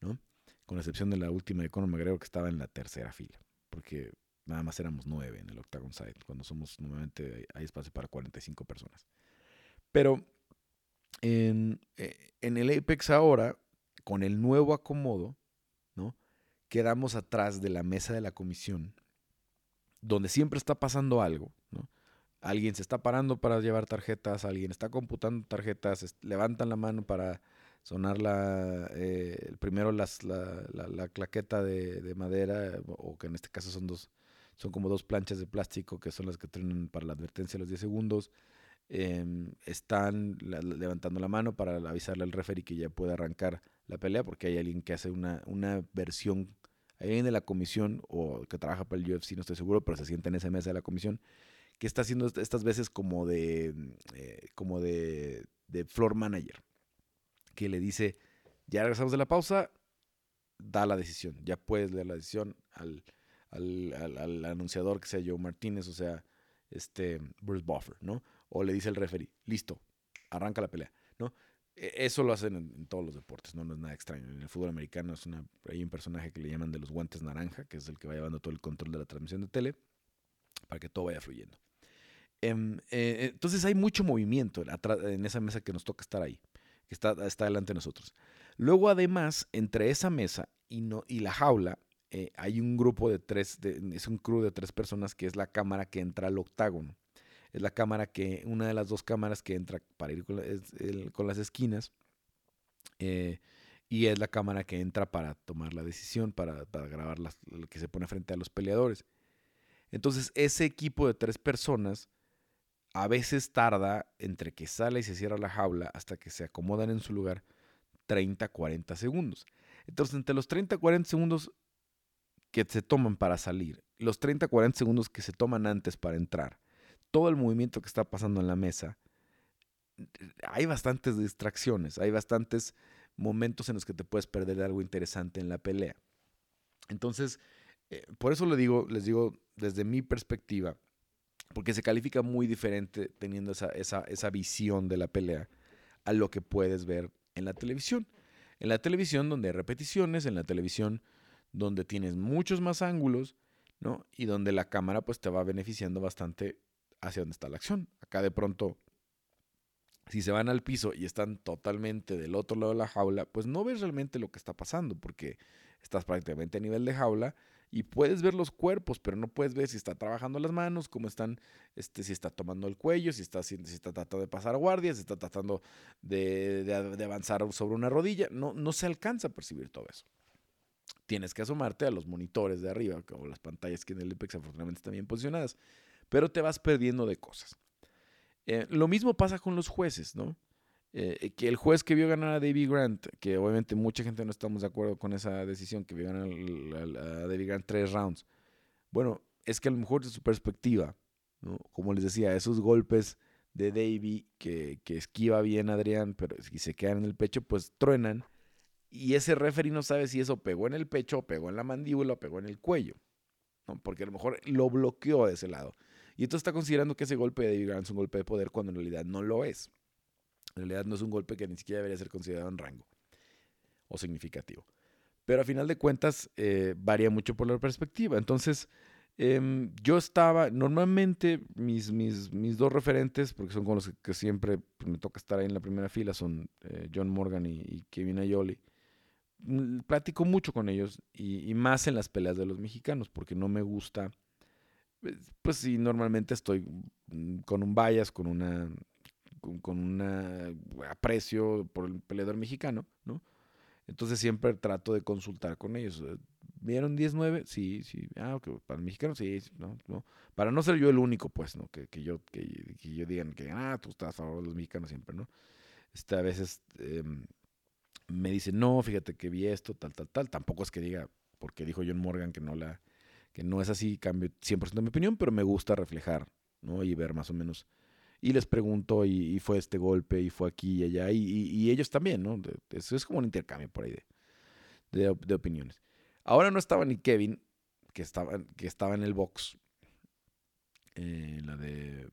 ¿no? Con excepción de la última de Conor McGregor que estaba en la tercera fila, porque nada más éramos nueve en el Octagon Side, cuando somos nuevamente hay espacio para 45 personas. Pero en, eh, en el Apex ahora, con el nuevo acomodo, ¿no? Quedamos atrás de la mesa de la comisión, donde siempre está pasando algo. Alguien se está parando para llevar tarjetas, alguien está computando tarjetas, levantan la mano para sonar la, eh, primero las, la, la, claqueta de, madera, o que en este caso son dos, son como dos planchas de plástico que son las que tienen para la advertencia los 10 segundos. Em, están levantando la mano para avisarle al referee que ya puede arrancar la pelea, porque hay alguien que hace una, una versión, hay alguien de la comisión o que trabaja para el UFC, no estoy seguro, pero se siente en esa mesa de la comisión, que está haciendo estas veces como de, eh, como de, de floor manager, que le dice, ya regresamos de la pausa, da la decisión, ya puedes dar la decisión al, al, al, anunciador que sea Joe Martínez, o sea, este Bruce Buffer, ¿no? O le dice el referee, listo, arranca la pelea, ¿no? E, eso lo hacen en, todos los deportes, ¿no? no es nada extraño. En el fútbol americano es una, hay un personaje que le llaman de los guantes naranja, que es el que va llevando todo el control de la transmisión de tele, para que todo vaya fluyendo. Em, eh, entonces hay mucho movimiento en esa mesa que nos toca estar ahí, que está, está delante de nosotros. Luego, además, entre esa mesa y, no, y la jaula, eh, hay un grupo de tres, es un crew de tres personas que es la cámara que entra al octágono. Es la cámara que, una de las dos cámaras que entra para ir con, las esquinas. Eh, y es la cámara que entra para tomar la decisión, para, grabar lo que se pone frente a los peleadores. Entonces, ese equipo de tres personas a veces tarda entre que sale y se cierra la jaula hasta que se acomodan en su lugar 30, 40 segundos. Entonces, entre los 30, 40 segundos que se toman para salir, los 30, 40 segundos que se toman antes para entrar, todo el movimiento que está pasando en la mesa, hay bastantes distracciones, hay bastantes momentos en los que te puedes perder algo interesante en la pelea. Entonces, eh, por eso le digo, les digo desde mi perspectiva, porque se califica muy diferente teniendo esa, esa, visión de la pelea a lo que puedes ver en la televisión. En la televisión donde hay repeticiones, en la televisión donde tienes muchos más ángulos, ¿no? Y donde la cámara pues te va beneficiando bastante hacia donde está la acción. Acá de pronto, si se van al piso y están totalmente del otro lado de la jaula, pues no ves realmente lo que está pasando porque estás prácticamente a nivel de jaula y puedes ver los cuerpos, pero no puedes ver si está trabajando las manos, cómo están, este, si está tomando el cuello, si está, si está tratando de pasar guardias, si está tratando de, avanzar sobre una rodilla. No, no se alcanza a percibir todo eso. Tienes que asomarte a los monitores de arriba, o las pantallas que en el IPEX afortunadamente están bien posicionadas, pero te vas perdiendo de cosas. Eh, lo mismo pasa con los jueces, ¿no? Eh, que el juez que vio ganar a David Grant, que obviamente mucha gente no estamos de acuerdo con esa decisión, que vio ganar a, David Grant tres rounds. Bueno, es que a lo mejor de su perspectiva, como les decía, esos golpes de David que, esquiva bien Adrián, pero si se quedan en el pecho, pues truenan. Y ese referee no sabe si eso pegó en el pecho, pegó en la mandíbula, o pegó en el cuello. Porque a lo mejor lo bloqueó de ese lado. Y entonces está considerando que ese golpe de David Grant es un golpe de poder cuando en realidad no lo es. En realidad no es un golpe que ni siquiera debería ser considerado en rango o significativo. Pero a final de cuentas eh, varía mucho por la perspectiva. Entonces, em, yo estaba, normalmente mis, mis, mis, dos referentes, porque son con los que, siempre pues, me toca estar ahí en la primera fila, son eh, John Morgan y, Kevin Ayoli. Mm, platico mucho con ellos y, y, más en las peleas de los mexicanos, porque no me gusta, pues, sí, normalmente estoy mm, con un bias, con una con, un aprecio por el peleador mexicano, ¿no? Entonces siempre trato de consultar con ellos. ¿Vieron 10-9? Sí, sí. Ah, ok. Para el mexicano, sí. No, no. Para no ser yo el único, pues, ¿no? Que, que yo, que, que, yo digan que, ah, tú estás a favor de los mexicanos siempre, ¿no? Este, a veces em, me dicen, no, fíjate que vi esto, tal, tal, tal. Tampoco es que diga, porque dijo John Morgan que no la, que no es así, cambio 100% de mi opinión, pero me gusta reflejar, ¿no? Y ver más o menos y les pregunto y, fue este golpe y fue aquí y allá y, ellos también, ¿no? Eso es como un intercambio por ahí de, opiniones. Ahora no estaba ni Kevin, que estaba, que estaba en el box, eh, la, de,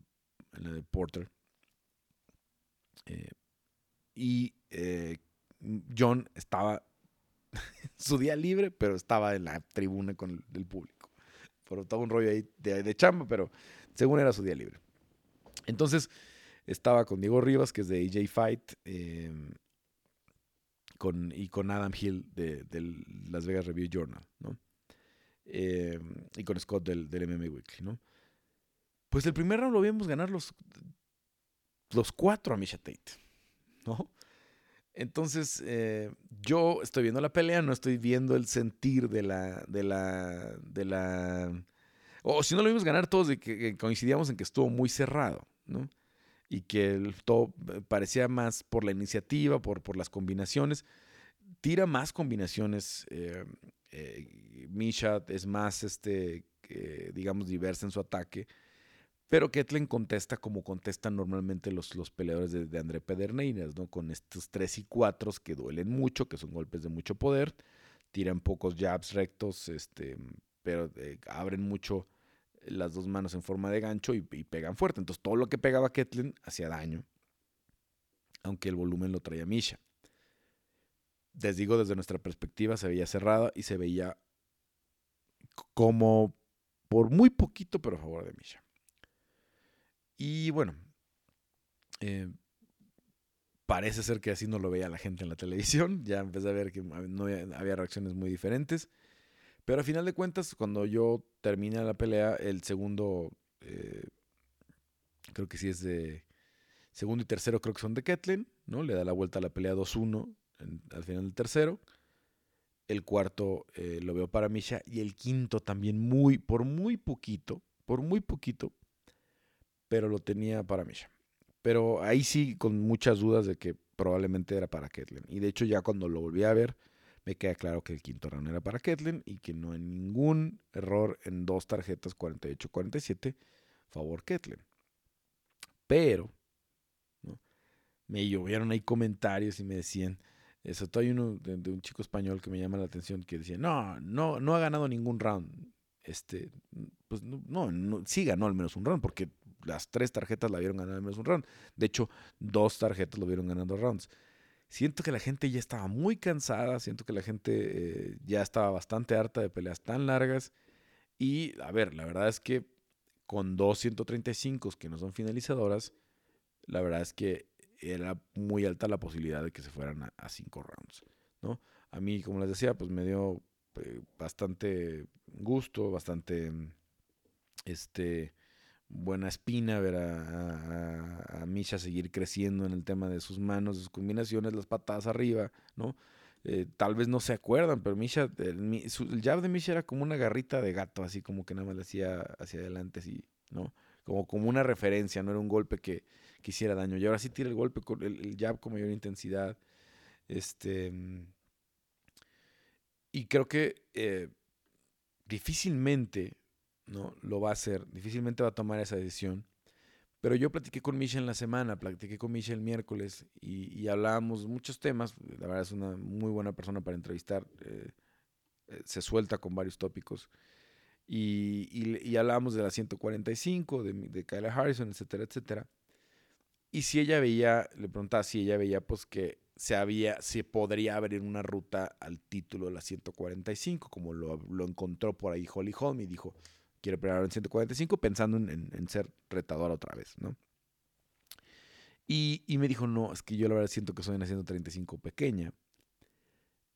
la de Porter. Eh, y eh, John estaba en su día libre, pero estaba en la tribuna con el, público. Pero estaba un rollo ahí de, chamba, pero según era su día libre. Entonces, estaba con Diego Rivas, que es de AJ Fight, con, y con Adam Hill de, Las Vegas Review Journal, ¿no? Em, y con Scott del, del MMA Weekly, ¿no? Pues el primer round lo vimos ganar los, los cuatro a Misha Tate, ¿no? Entonces, eh, yo estoy viendo la pelea, no estoy viendo el sentir de la, de la, de la, o si no lo vimos ganar todos, de que coincidíamos en que estuvo muy cerrado, ¿no? y que el, todo eh, parecía más por la iniciativa, por, por las combinaciones. Tira más combinaciones. Eh, eh, Misha es más, este, digamos, diversa en su ataque. Pero Ketlen contesta como contestan normalmente los, los peleadores de, André Pederneiras, ¿no? Con estos tres y cuatro que duelen mucho, que son golpes de mucho poder. Tiran pocos jabs rectos, este, pero abren mucho las dos manos en forma de gancho y, pegan fuerte. Entonces todo lo que pegaba Ketlin hacía daño, aunque el volumen lo traía Misha. Les digo, desde nuestra perspectiva se veía cerrada y se veía como por muy poquito, pero a favor de Misha. Y bueno, eh, parece ser que así no lo veía la gente en la televisión. Ya empecé a ver que no había reacciones muy diferentes. Pero a final de cuentas, cuando yo termine la pelea, el segundo, eh, creo que sí es de, segundo y tercero creo que son de Ketlin, ¿no? Le da la vuelta a la pelea 2-1 al final del tercero. El cuarto eh, lo veo para Misha y el quinto también muy, por muy poquito, por muy poquito, pero lo tenía para Misha. Pero ahí sí con muchas dudas de que probablemente era para Ketlin. Y de hecho ya cuando lo volví a ver, me queda claro que el quinto round era para Ketlin y que no hay ningún error en dos tarjetas 48-47 favor Ketlin. Pero me llovieron ahí comentarios y me decían, eso hay uno de, un chico español que me llama la atención que decía, no, no, no ha ganado ningún round. Este, pues no, no, sí ganó al menos un round, porque las tres tarjetas la vieron ganar al menos un round. De hecho, dos tarjetas lo vieron ganando rounds. Siento que la gente ya estaba muy cansada, siento que la gente eh, ya estaba bastante harta de peleas tan largas. Y, a ver, la verdad es que con dos 135 que no son finalizadoras, la verdad es que era muy alta la posibilidad de que se fueran a, cinco rounds, ¿no? A mí, como les decía, pues me dio eh, bastante gusto, bastante, este, buena espina ver a, a, Misha seguir creciendo en el tema de sus manos, de sus combinaciones, las patadas arriba, ¿no? Eh, tal vez no se acuerdan, pero Misha, el, jab de Misha era como una garrita de gato, así como que nada más le hacía hacia adelante, así, ¿no? Como, como una referencia, no era un golpe que, que hiciera daño. Y ahora sí tira el golpe con el, jab con mayor intensidad. Este. Y creo que eh, difícilmente ¿no? Lo va a hacer, difícilmente va a tomar esa decisión. Pero yo platiqué con Misha en la semana, platiqué con Misha el miércoles y, hablábamos muchos temas. La verdad es una muy buena persona para entrevistar. Eh, eh, se suelta con varios tópicos. Y, y, hablábamos de la 145, de, de Kyla Harrison, etcétera, etcétera. Y si ella veía, le preguntaba si ella veía pues que se había, se podría abrir una ruta al título de la 145, como lo, lo encontró por ahí Holly Holm y dijo, quiere pelear en 145 pensando en, ser retador otra vez, ¿no? Y, me dijo, no, es que yo la verdad siento que soy una 135 pequeña.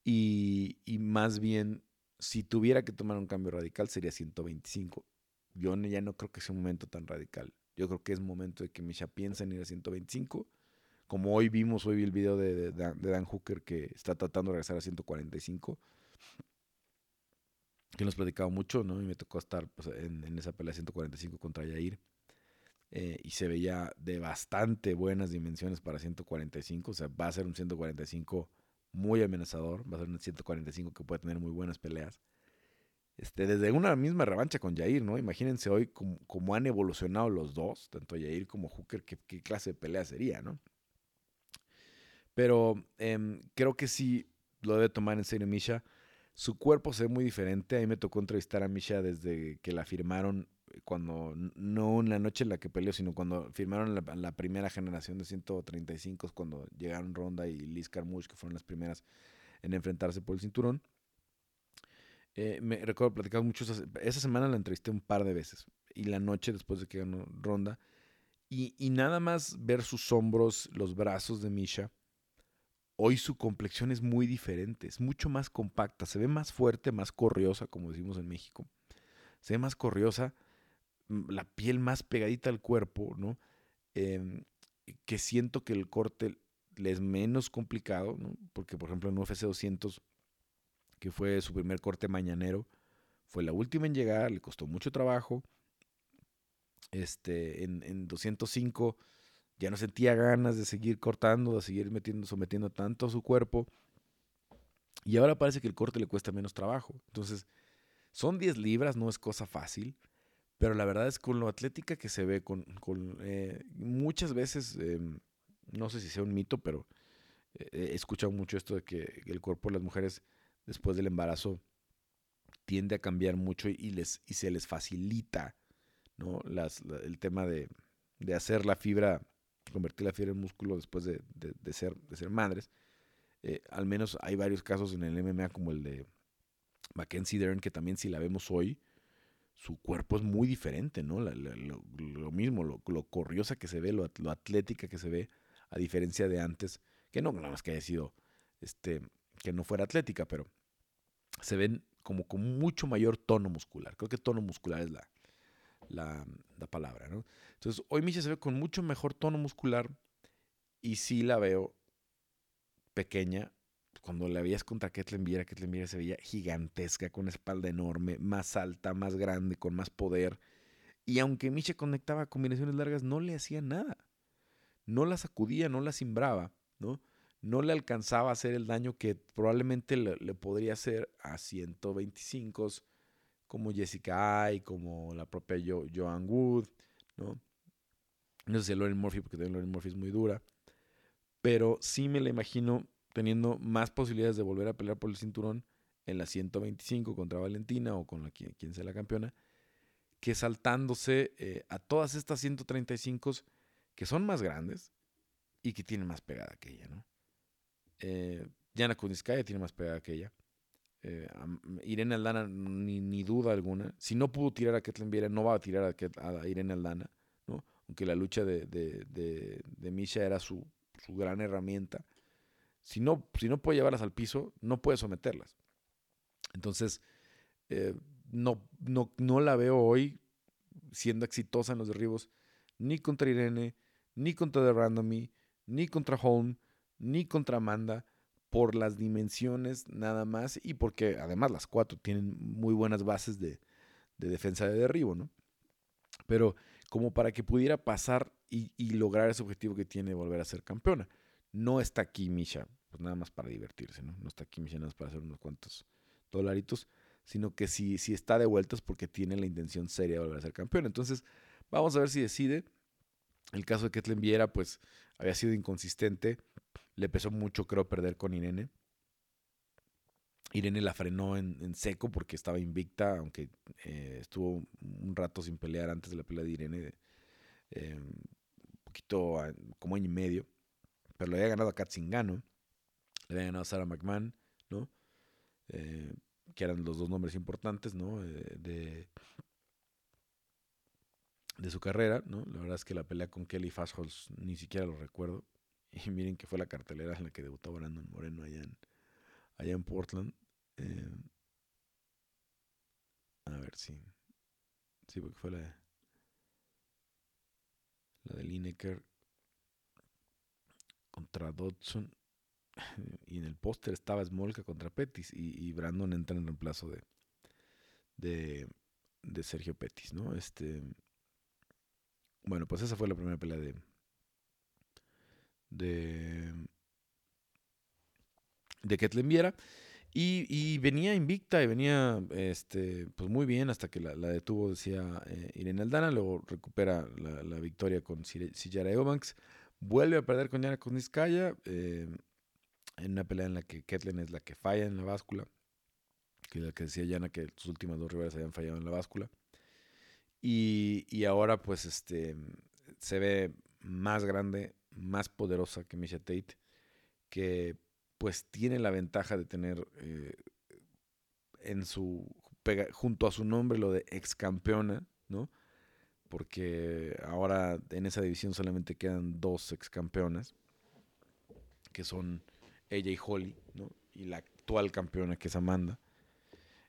Y, más bien, si tuviera que tomar un cambio radical, sería 125. Yo ya no creo que sea un momento tan radical. Yo creo que es momento de que Misha piense en ir a 125. Como hoy vimos, hoy vi el video de, de Dan Hooker que está tratando de regresar a 145 que nos platicado mucho, ¿no? Y me tocó estar pues, en, esa pelea 145 contra Yair. Eh, y se veía de bastante buenas dimensiones para 145. O sea, va a ser un 145 muy amenazador. Va a ser un 145 que puede tener muy buenas peleas. Este, desde una misma revancha con Yair, ¿no? Imagínense hoy cómo, han evolucionado los dos, tanto Yair como Hooker, qué, clase de pelea sería, ¿no? Pero em, creo que sí lo debe tomar en serio Misha. Su cuerpo se ve muy diferente. A mí me tocó entrevistar a Misha desde que la firmaron cuando, no en la noche en la que peleó, sino cuando firmaron la, primera generación de 135, cuando llegaron Ronda y Liz Carmouche, que fueron las primeras en enfrentarse por el cinturón. Eh, me recuerdo platicar mucho, esa, semana la entrevisté un par de veces, y la noche después de que ganó Ronda, y, y nada más ver sus hombros, los brazos de Misha, hoy su complexión es muy diferente, es mucho más compacta, se ve más fuerte, más corriosa, como decimos en México se ve más corriosa, mm, la piel más pegadita al cuerpo, ¿no? Em, que siento que el corte le es menos complicado, ¿no? Porque, por ejemplo, en UFC 200, que fue su primer corte mañanero, fue la última en llegar, le costó mucho trabajo. Este, en, en 205 ya no sentía ganas de seguir cortando, de seguir metiendo, sometiendo tanto a su cuerpo. Y ahora parece que el corte le cuesta menos trabajo. Entonces, son 10 libras, no es cosa fácil, pero la verdad es con lo atlética que se ve, con, eh, muchas veces, em, no sé si sea un mito, pero eh, he escuchado mucho esto de que el cuerpo de las mujeres después del embarazo tiende a cambiar mucho y, les, y se les facilita ¿no? Las, el tema de, de, hacer la fibra, convertir la fibra en músculo después de, de, ser, de ser madres. Eh, al menos hay varios casos en el MMA como el de Mackenzie Dern, que también si la vemos hoy, su cuerpo es muy diferente, ¿no? lo, mismo, lo, corriosa que se ve, lo, atlética que se ve, a diferencia de antes, que no, nada más que haya sido, este, que no fuera atlética, pero se ven como con mucho mayor tono muscular. Creo que tono muscular es la, la, la palabra, ¿no? Entonces, hoy Misha se ve con mucho mejor tono muscular y sí la veo pequeña cuando la veías contra Ketlen Viera, Ketlen Viera se veía gigantesca, con espalda enorme, más alta, más grande, con más poder. Y aunque Miche conectaba combinaciones largas, no le hacía nada. No la sacudía, no la simbraba, ¿no? No le alcanzaba a hacer el daño que probablemente le, podría hacer a 125 como Jessica Ay, como la propia Joan Wood, ¿no? No sé si Lauren Murphy, porque también Lauren Murphy es muy dura. Pero sí me la imagino teniendo más posibilidades de volver a pelear por el cinturón en la 125 contra Valentina o con la, quien, sea la campeona, que saltándose eh, a todas estas 135 que son más grandes y que tienen más pegada que ella, ¿no? Eh, Yana Kuniskaya tiene más pegada que ella. Eh, Irene Aldana, ni, duda alguna. Si no pudo tirar a Ketlen Viera, no va a tirar a, Irene Aldana, ¿no? Aunque la lucha de, de, Misha era su, su gran herramienta si no, si no puede llevarlas al piso, no puede someterlas. Entonces, eh, no, no, no la veo hoy siendo exitosa en los derribos, ni contra Irene, ni contra The Randomy, ni contra Home, ni contra Amanda, por las dimensiones nada más y porque además las cuatro tienen muy buenas bases de, defensa de derribo, ¿no? Pero como para que pudiera pasar y, lograr ese objetivo que tiene de volver a ser campeona no está aquí Misha, pues nada más para divertirse, ¿no? No está aquí Misha nada más para hacer unos cuantos dolaritos, sino que si, si está de vuelta es porque tiene la intención seria de volver a ser campeón. Entonces, vamos a ver si decide. El caso de Ketlen Viera, pues había sido inconsistente. Le pesó mucho, creo, perder con Irene. Irene la frenó en, seco porque estaba invicta, aunque eh, estuvo un rato sin pelear antes de la pelea de Irene, eh, un poquito como año y medio pero le había ganado a Katzingano, le había ganado a Sarah McMahon, ¿no? Eh, que eran los dos nombres importantes, ¿no? De, de su carrera, ¿no? La verdad es que la pelea con Kelly Fastholz ni siquiera lo recuerdo. Y miren que fue la cartelera en la que debutó Brandon Moreno allá en, allá en Portland. Eh, a ver si. Sí, porque fue la, la de Lineker contra Dodson. Y en el póster estaba Smolka contra Pettis. Y, Brandon entra en reemplazo de, de, de, Sergio Pettis, ¿no? Este. Bueno, pues esa fue la primera pelea de. De. de Ketlen Viera. Y, venía invicta y venía este, pues muy bien hasta que la, detuvo, decía eh, Irene Aldana. Luego recupera la, victoria con Sillara Eubanks. Vuelve a perder con Yana Kuzniskaya eh, en una pelea en la que Ketlen es la que falla en la báscula. Que la que decía Yana que sus últimas dos rivales habían fallado en la báscula. Y, ahora pues este se ve más grande, más poderosa que Misha Tate, que pues tiene la ventaja de tener eh, en su junto a su nombre lo de ex campeona, ¿no? Porque ahora en esa división solamente quedan dos ex campeonas, que son ella y Holly, ¿no? Y la actual campeona que es Amanda.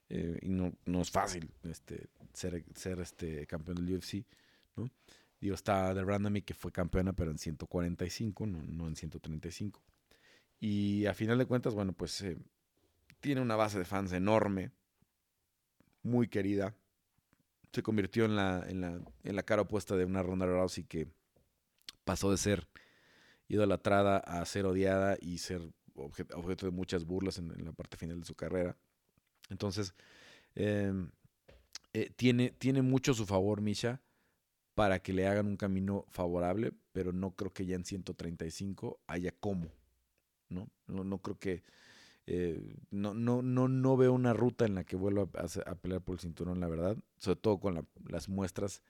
Eh, y no, no, es fácil este, ser, ser este campeón del UFC, ¿no? Digo, está The Randomy que fue campeona, pero en 145, no, no en 135. Y a final de cuentas, bueno, pues eh, tiene una base de fans enorme, muy querida. Se convirtió en la, en la, en la cara opuesta de una Ronda Rousey que pasó de ser idolatrada a ser odiada y ser objeto de muchas burlas en, la parte final de su carrera. Entonces, em, eh, tiene, tiene mucho su favor Misha para que le hagan un camino favorable, pero no creo que ya en 135 haya cómo. No, no, no creo que eh, no, no, no, no veo una ruta en la que vuelva a, pelear por el cinturón, la verdad. Sobre todo con las muestras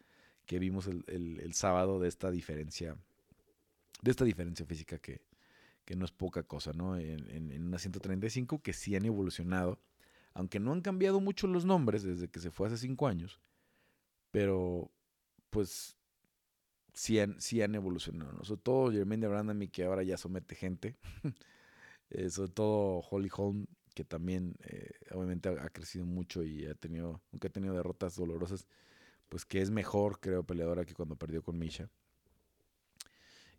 que vimos el, sábado de esta diferencia, de esta diferencia física que, no es poca cosa, ¿no? En, en, una 135 que sí han evolucionado, aunque no han cambiado mucho los nombres desde que se fue hace cinco años, pero pues sí han, sí han evolucionado, Sobre todo Jermaine Brandami que ahora ya somete gente. Eh, sobre todo Holly Holm, que también eh, obviamente ha, crecido mucho y ha tenido, aunque ha tenido derrotas dolorosas, pues que es mejor, creo, peleadora que cuando perdió con Misha.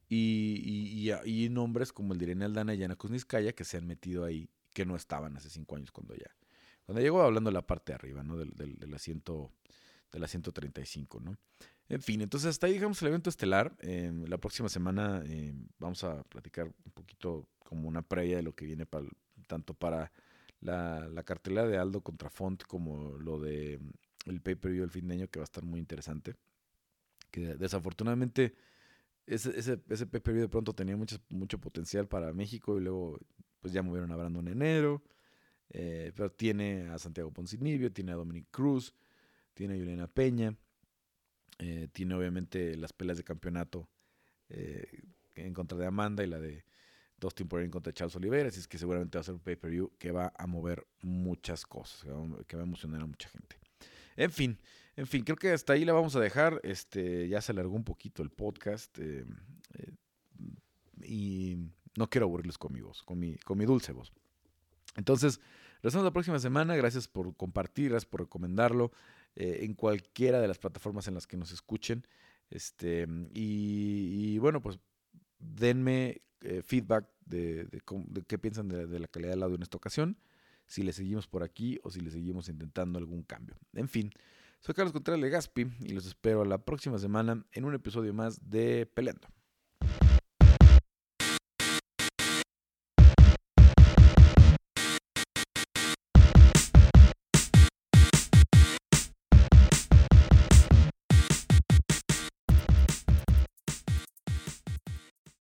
Y, y, nombres como el de Aldana y Yana Kuzniskaya que se han metido ahí, que no estaban hace cinco años cuando ya. Cuando llegó hablando de la parte de arriba, ¿no? Del, del, del asiento, de la 135, ¿no? En fin, entonces hasta ahí dejamos el evento estelar. la próxima semana eh, vamos a platicar un poquito como una previa de lo que viene tanto para la, la cartelera de Aldo contra Font como lo de mm, el pay-per-view del fin de año que va a estar muy interesante. Que desafortunadamente ese, ese, ese pay-per-view de pronto tenía mucho, mucho potencial para México y luego pues ya movieron a Brandon en enero. Eh, pero tiene a Santiago Poncinibio, tiene a Dominic Cruz, tiene a Juliana Peña. Eh, tiene obviamente las peleas de campeonato eh, en contra de Amanda y la de Dustin Poirier en contra de Charles Oliveira. Así es que seguramente va a ser un pay-per-view que va a mover muchas cosas, que va, a emocionar a mucha gente. En fin, en fin, creo que hasta ahí la vamos a dejar. Este, ya se alargó un poquito el podcast. Eh, y no quiero aburrirles con mi voz, con mi, dulce voz. Entonces, vemos la próxima semana. Gracias por compartir, gracias por recomendarlo. Eh, en cualquiera de las plataformas en las que nos escuchen. Este, y, bueno, pues denme eh, feedback de, qué piensan de, la calidad del audio en esta ocasión, si le seguimos por aquí o si le seguimos intentando algún cambio. En fin, soy Carlos Contreras Gaspi y los espero la próxima semana en un episodio más de Peleando.